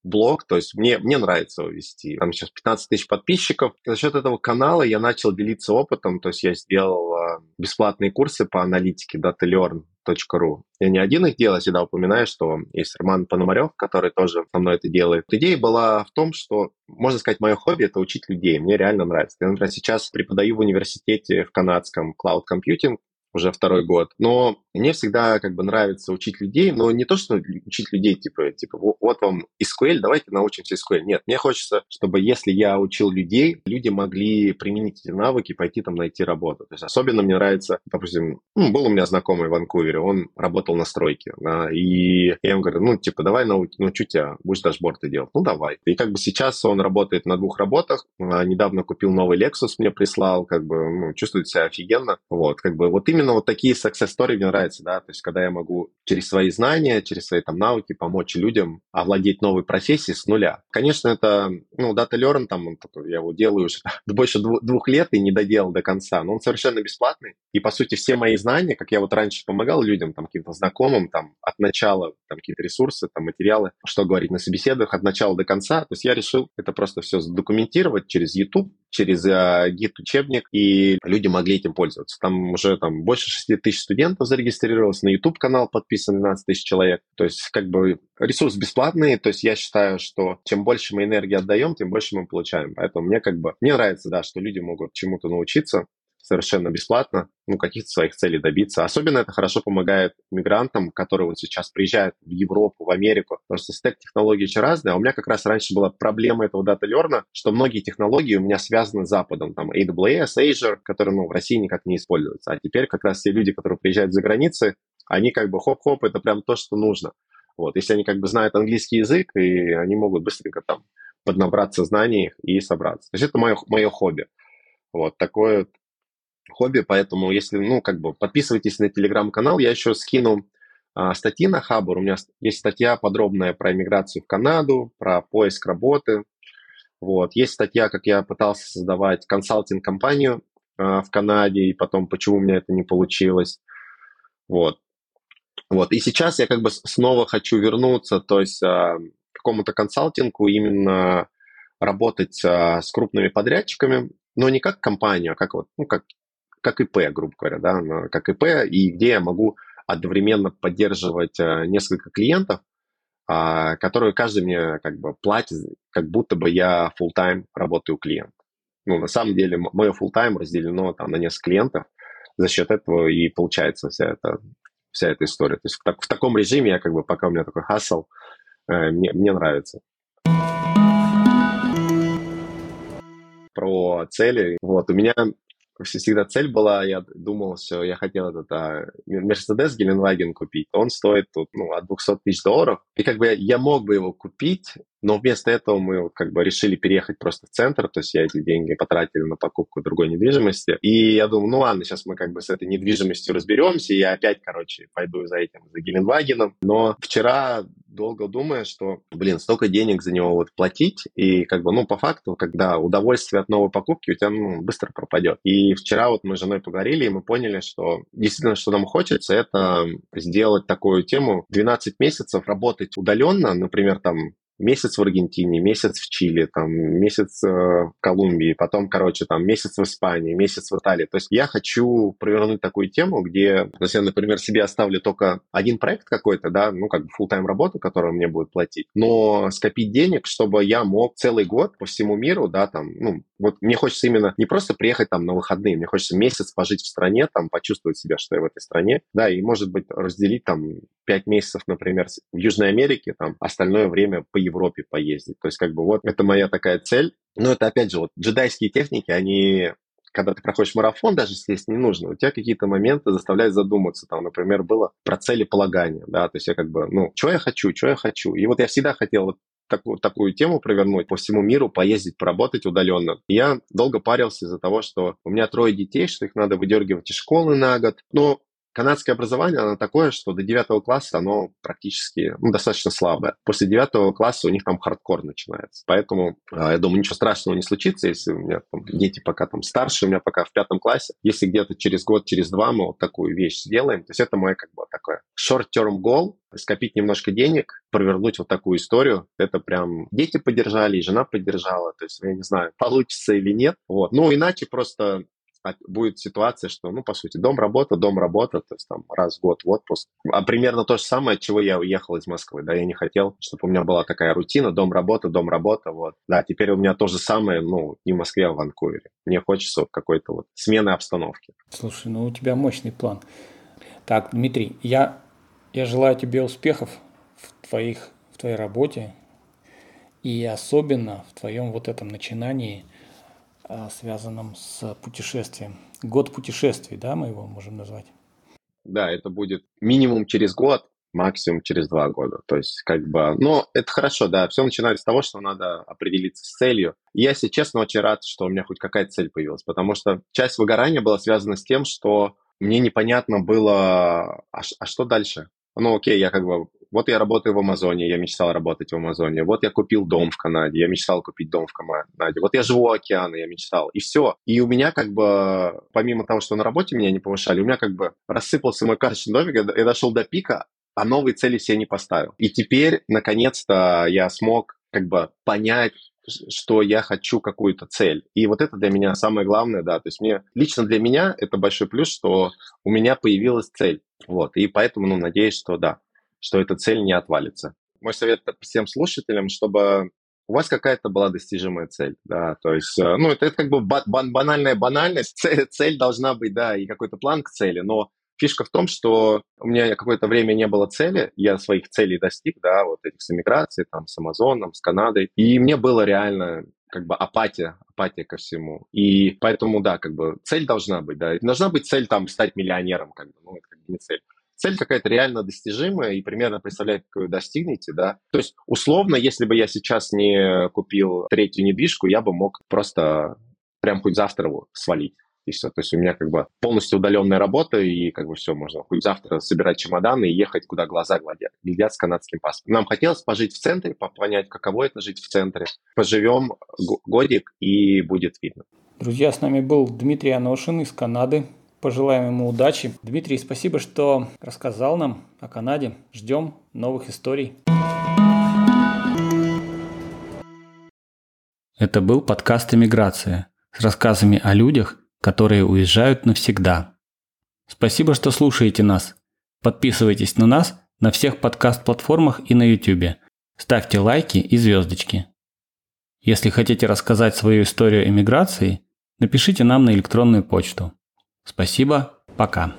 блог, то есть мне, мне нравится его вести. Там сейчас 15 тысяч подписчиков. За счет этого канала я начал делиться опытом, то есть я сделал э, бесплатные курсы по аналитике datalearn.ru. Я не один их делал, я всегда упоминаю, что есть Роман Пономарев, который тоже со мной это делает. Идея была в том, что, можно сказать, мое хобби — это учить людей. Мне реально нравится. Я, например, сейчас преподаю в университете в канадском Cloud Computing, уже второй год. Но мне всегда как бы нравится учить людей, но не то, что учить людей, типа, типа вот вам SQL, давайте научимся SQL. Нет, мне хочется, чтобы если я учил людей, люди могли применить эти навыки, пойти там найти работу. То есть особенно мне нравится, допустим, ну, был у меня знакомый в Ванкувере, он работал на стройке, да, и я ему говорю, ну, типа, давай нау- научу тебя, будешь дашборды делать. Ну, давай. И как бы сейчас он работает на двух работах, а, недавно купил новый Lexus, мне прислал, как бы, ну, чувствует себя офигенно. Вот, как бы, вот именно вот такие success story мне нравятся нравится, да, то есть когда я могу через свои знания, через свои там навыки помочь людям овладеть новой профессией с нуля. Конечно, это, ну, Data Learn, там, я его делаю уже больше двух лет и не доделал до конца, но он совершенно бесплатный, и, по сути, все мои знания, как я вот раньше помогал людям, там, каким-то знакомым, там, от начала, там, какие-то ресурсы, там, материалы, что говорить на собеседованиях от начала до конца, то есть я решил это просто все задокументировать через YouTube, через э, гид-учебник, и люди могли этим пользоваться. Там уже там больше 6 тысяч студентов зарегистрировалось, на YouTube-канал подписан 12 тысяч человек. То есть как бы ресурс бесплатный, то есть я считаю, что чем больше мы энергии отдаем, тем больше мы получаем. Поэтому мне как бы, мне нравится, да, что люди могут чему-то научиться, совершенно бесплатно, ну, каких-то своих целей добиться. Особенно это хорошо помогает мигрантам, которые вот сейчас приезжают в Европу, в Америку, потому что стек технологий очень разный, а у меня как раз раньше была проблема этого дата лерна, что многие технологии у меня связаны с Западом, там AWS, Azure, которые, ну, в России никак не используются. А теперь как раз те люди, которые приезжают за границы, они как бы хоп-хоп, это прям то, что нужно. Вот, если они как бы знают английский язык, и они могут быстренько там поднабраться знаний и собраться. То есть это мое, мое хобби. Вот такое хобби, поэтому если, ну, как бы подписывайтесь на телеграм-канал, я еще скину а, статьи на Хабр. У меня есть статья подробная про иммиграцию в Канаду, про поиск работы. Вот. Есть статья, как я пытался создавать консалтинг-компанию а, в Канаде, и потом, почему у меня это не получилось. Вот. Вот. И сейчас я как бы снова хочу вернуться, то есть а, к какому-то консалтингу, именно работать а, с крупными подрядчиками, но не как компанию, а как вот, ну, как как ИП, грубо говоря, да, как ИП, и где я могу одновременно поддерживать э, несколько клиентов, а, которые каждый мне как бы платит, как будто бы я full time работаю у клиента. Ну, на самом деле, мое full time разделено там на несколько клиентов, за счет этого и получается вся эта, вся эта история. То есть в, так, в таком режиме я как бы, пока у меня такой хасл, э, мне, мне нравится. Про цели. Вот, у меня всегда цель была, я думал, все, я хотел этот а, Mercedes Геленваген купить. Он стоит тут, ну, от 200 тысяч долларов. И как бы я мог бы его купить, но вместо этого мы как бы решили переехать просто в центр, то есть я эти деньги потратил на покупку другой недвижимости. И я думаю, ну ладно, сейчас мы как бы с этой недвижимостью разберемся, и я опять, короче, пойду за этим, за Геленвагеном. Но вчера долго думая, что, блин, столько денег за него вот платить, и как бы, ну, по факту, когда удовольствие от новой покупки у тебя, ну, быстро пропадет. И вчера вот мы с женой поговорили, и мы поняли, что действительно, что нам хочется, это сделать такую тему 12 месяцев работать удаленно, например, там месяц в Аргентине, месяц в Чили, там, месяц э, в Колумбии, потом, короче, там, месяц в Испании, месяц в Италии. То есть я хочу провернуть такую тему, где, если я, например, себе оставлю только один проект какой-то, да, ну, как бы full-time работу, которую мне будет платить, но скопить денег, чтобы я мог целый год по всему миру, да, там, ну, вот мне хочется именно не просто приехать там на выходные, мне хочется месяц пожить в стране, там, почувствовать себя, что я в этой стране, да, и, может быть, разделить там пять месяцев, например, в Южной Америке, там, остальное время по Европе поездить. То есть, как бы, вот, это моя такая цель. Но это, опять же, вот, джедайские техники, они когда ты проходишь марафон, даже если не нужно, у тебя какие-то моменты заставляют задуматься. Там, например, было про цели полагания, да, то есть я как бы, ну, что я хочу, что я хочу. И вот я всегда хотел вот такую, такую тему провернуть, по всему миру поездить, поработать удаленно. Я долго парился из-за того, что у меня трое детей, что их надо выдергивать из школы на год. Но канадское образование, оно такое, что до 9 класса оно практически ну, достаточно слабое. После 9 класса у них там хардкор начинается. Поэтому а, я думаю, ничего страшного не случится, если у меня там, дети пока там старше, у меня пока в пятом классе. Если где-то через год, через два мы вот такую вещь сделаем, то есть это мой как бы такой short-term goal, скопить немножко денег, провернуть вот такую историю. Это прям дети поддержали, и жена поддержала. То есть я не знаю, получится или нет. Вот. Ну, иначе просто будет ситуация, что, ну, по сути, дом-работа, дом-работа, то есть там раз в год в отпуск. А примерно то же самое, от чего я уехал из Москвы, да, я не хотел, чтобы у меня была такая рутина, дом-работа, дом-работа, вот. Да, теперь у меня то же самое, ну, не в Москве, а в Ванкувере. Мне хочется вот какой-то вот смены обстановки. Слушай, ну, у тебя мощный план. Так, Дмитрий, я, я желаю тебе успехов в, твоих, в твоей работе и особенно в твоем вот этом начинании – а, связанном с путешествием. Год путешествий, да, мы его можем назвать? Да, это будет минимум через год, максимум через два года. То есть, как бы, но это хорошо, да, все начинается с того, что надо определиться с целью. И я, если честно, очень рад, что у меня хоть какая-то цель появилась, потому что часть выгорания была связана с тем, что мне непонятно было, а, а что дальше? Ну, окей, я как бы вот я работаю в Амазоне, я мечтал работать в Амазоне. Вот я купил дом в Канаде, я мечтал купить дом в Канаде. Вот я живу у океана, я мечтал. И все. И у меня как бы, помимо того, что на работе меня не повышали, у меня как бы рассыпался мой карточный домик, я дошел до пика, а новые цели все не поставил. И теперь, наконец-то, я смог как бы понять, что я хочу какую-то цель. И вот это для меня самое главное, да. То есть мне, лично для меня это большой плюс, что у меня появилась цель. Вот. И поэтому, ну, надеюсь, что да, что эта цель не отвалится. Мой совет всем слушателям, чтобы у вас какая-то была достижимая цель, да, то есть, э, ну, это, это как бы бан банальная банальность, цель, цель должна быть, да, и какой-то план к цели, но фишка в том, что у меня какое-то время не было цели, я своих целей достиг, да, вот этих с эмиграцией, там, с Амазоном, с Канадой, и мне было реально как бы апатия, апатия ко всему. И поэтому, да, как бы цель должна быть, да. Должна быть цель там стать миллионером, как бы, ну, это как бы не цель цель какая-то реально достижимая и примерно представляет, как вы достигнете, да. То есть, условно, если бы я сейчас не купил третью недвижку, я бы мог просто прям хоть завтра его свалить. И все. То есть у меня как бы полностью удаленная работа, и как бы все, можно хоть завтра собирать чемоданы и ехать, куда глаза глядят, глядят с канадским паспортом. Нам хотелось пожить в центре, понять, каково это жить в центре. Поживем годик, и будет видно. Друзья, с нами был Дмитрий Аношин из Канады. Пожелаем ему удачи. Дмитрий, спасибо, что рассказал нам о Канаде. Ждем новых историй. Это был подкаст «Иммиграция» с рассказами о людях, которые уезжают навсегда. Спасибо, что слушаете нас. Подписывайтесь на нас на всех подкаст-платформах и на YouTube. Ставьте лайки и звездочки. Если хотите рассказать свою историю эмиграции, напишите нам на электронную почту. Спасибо, пока.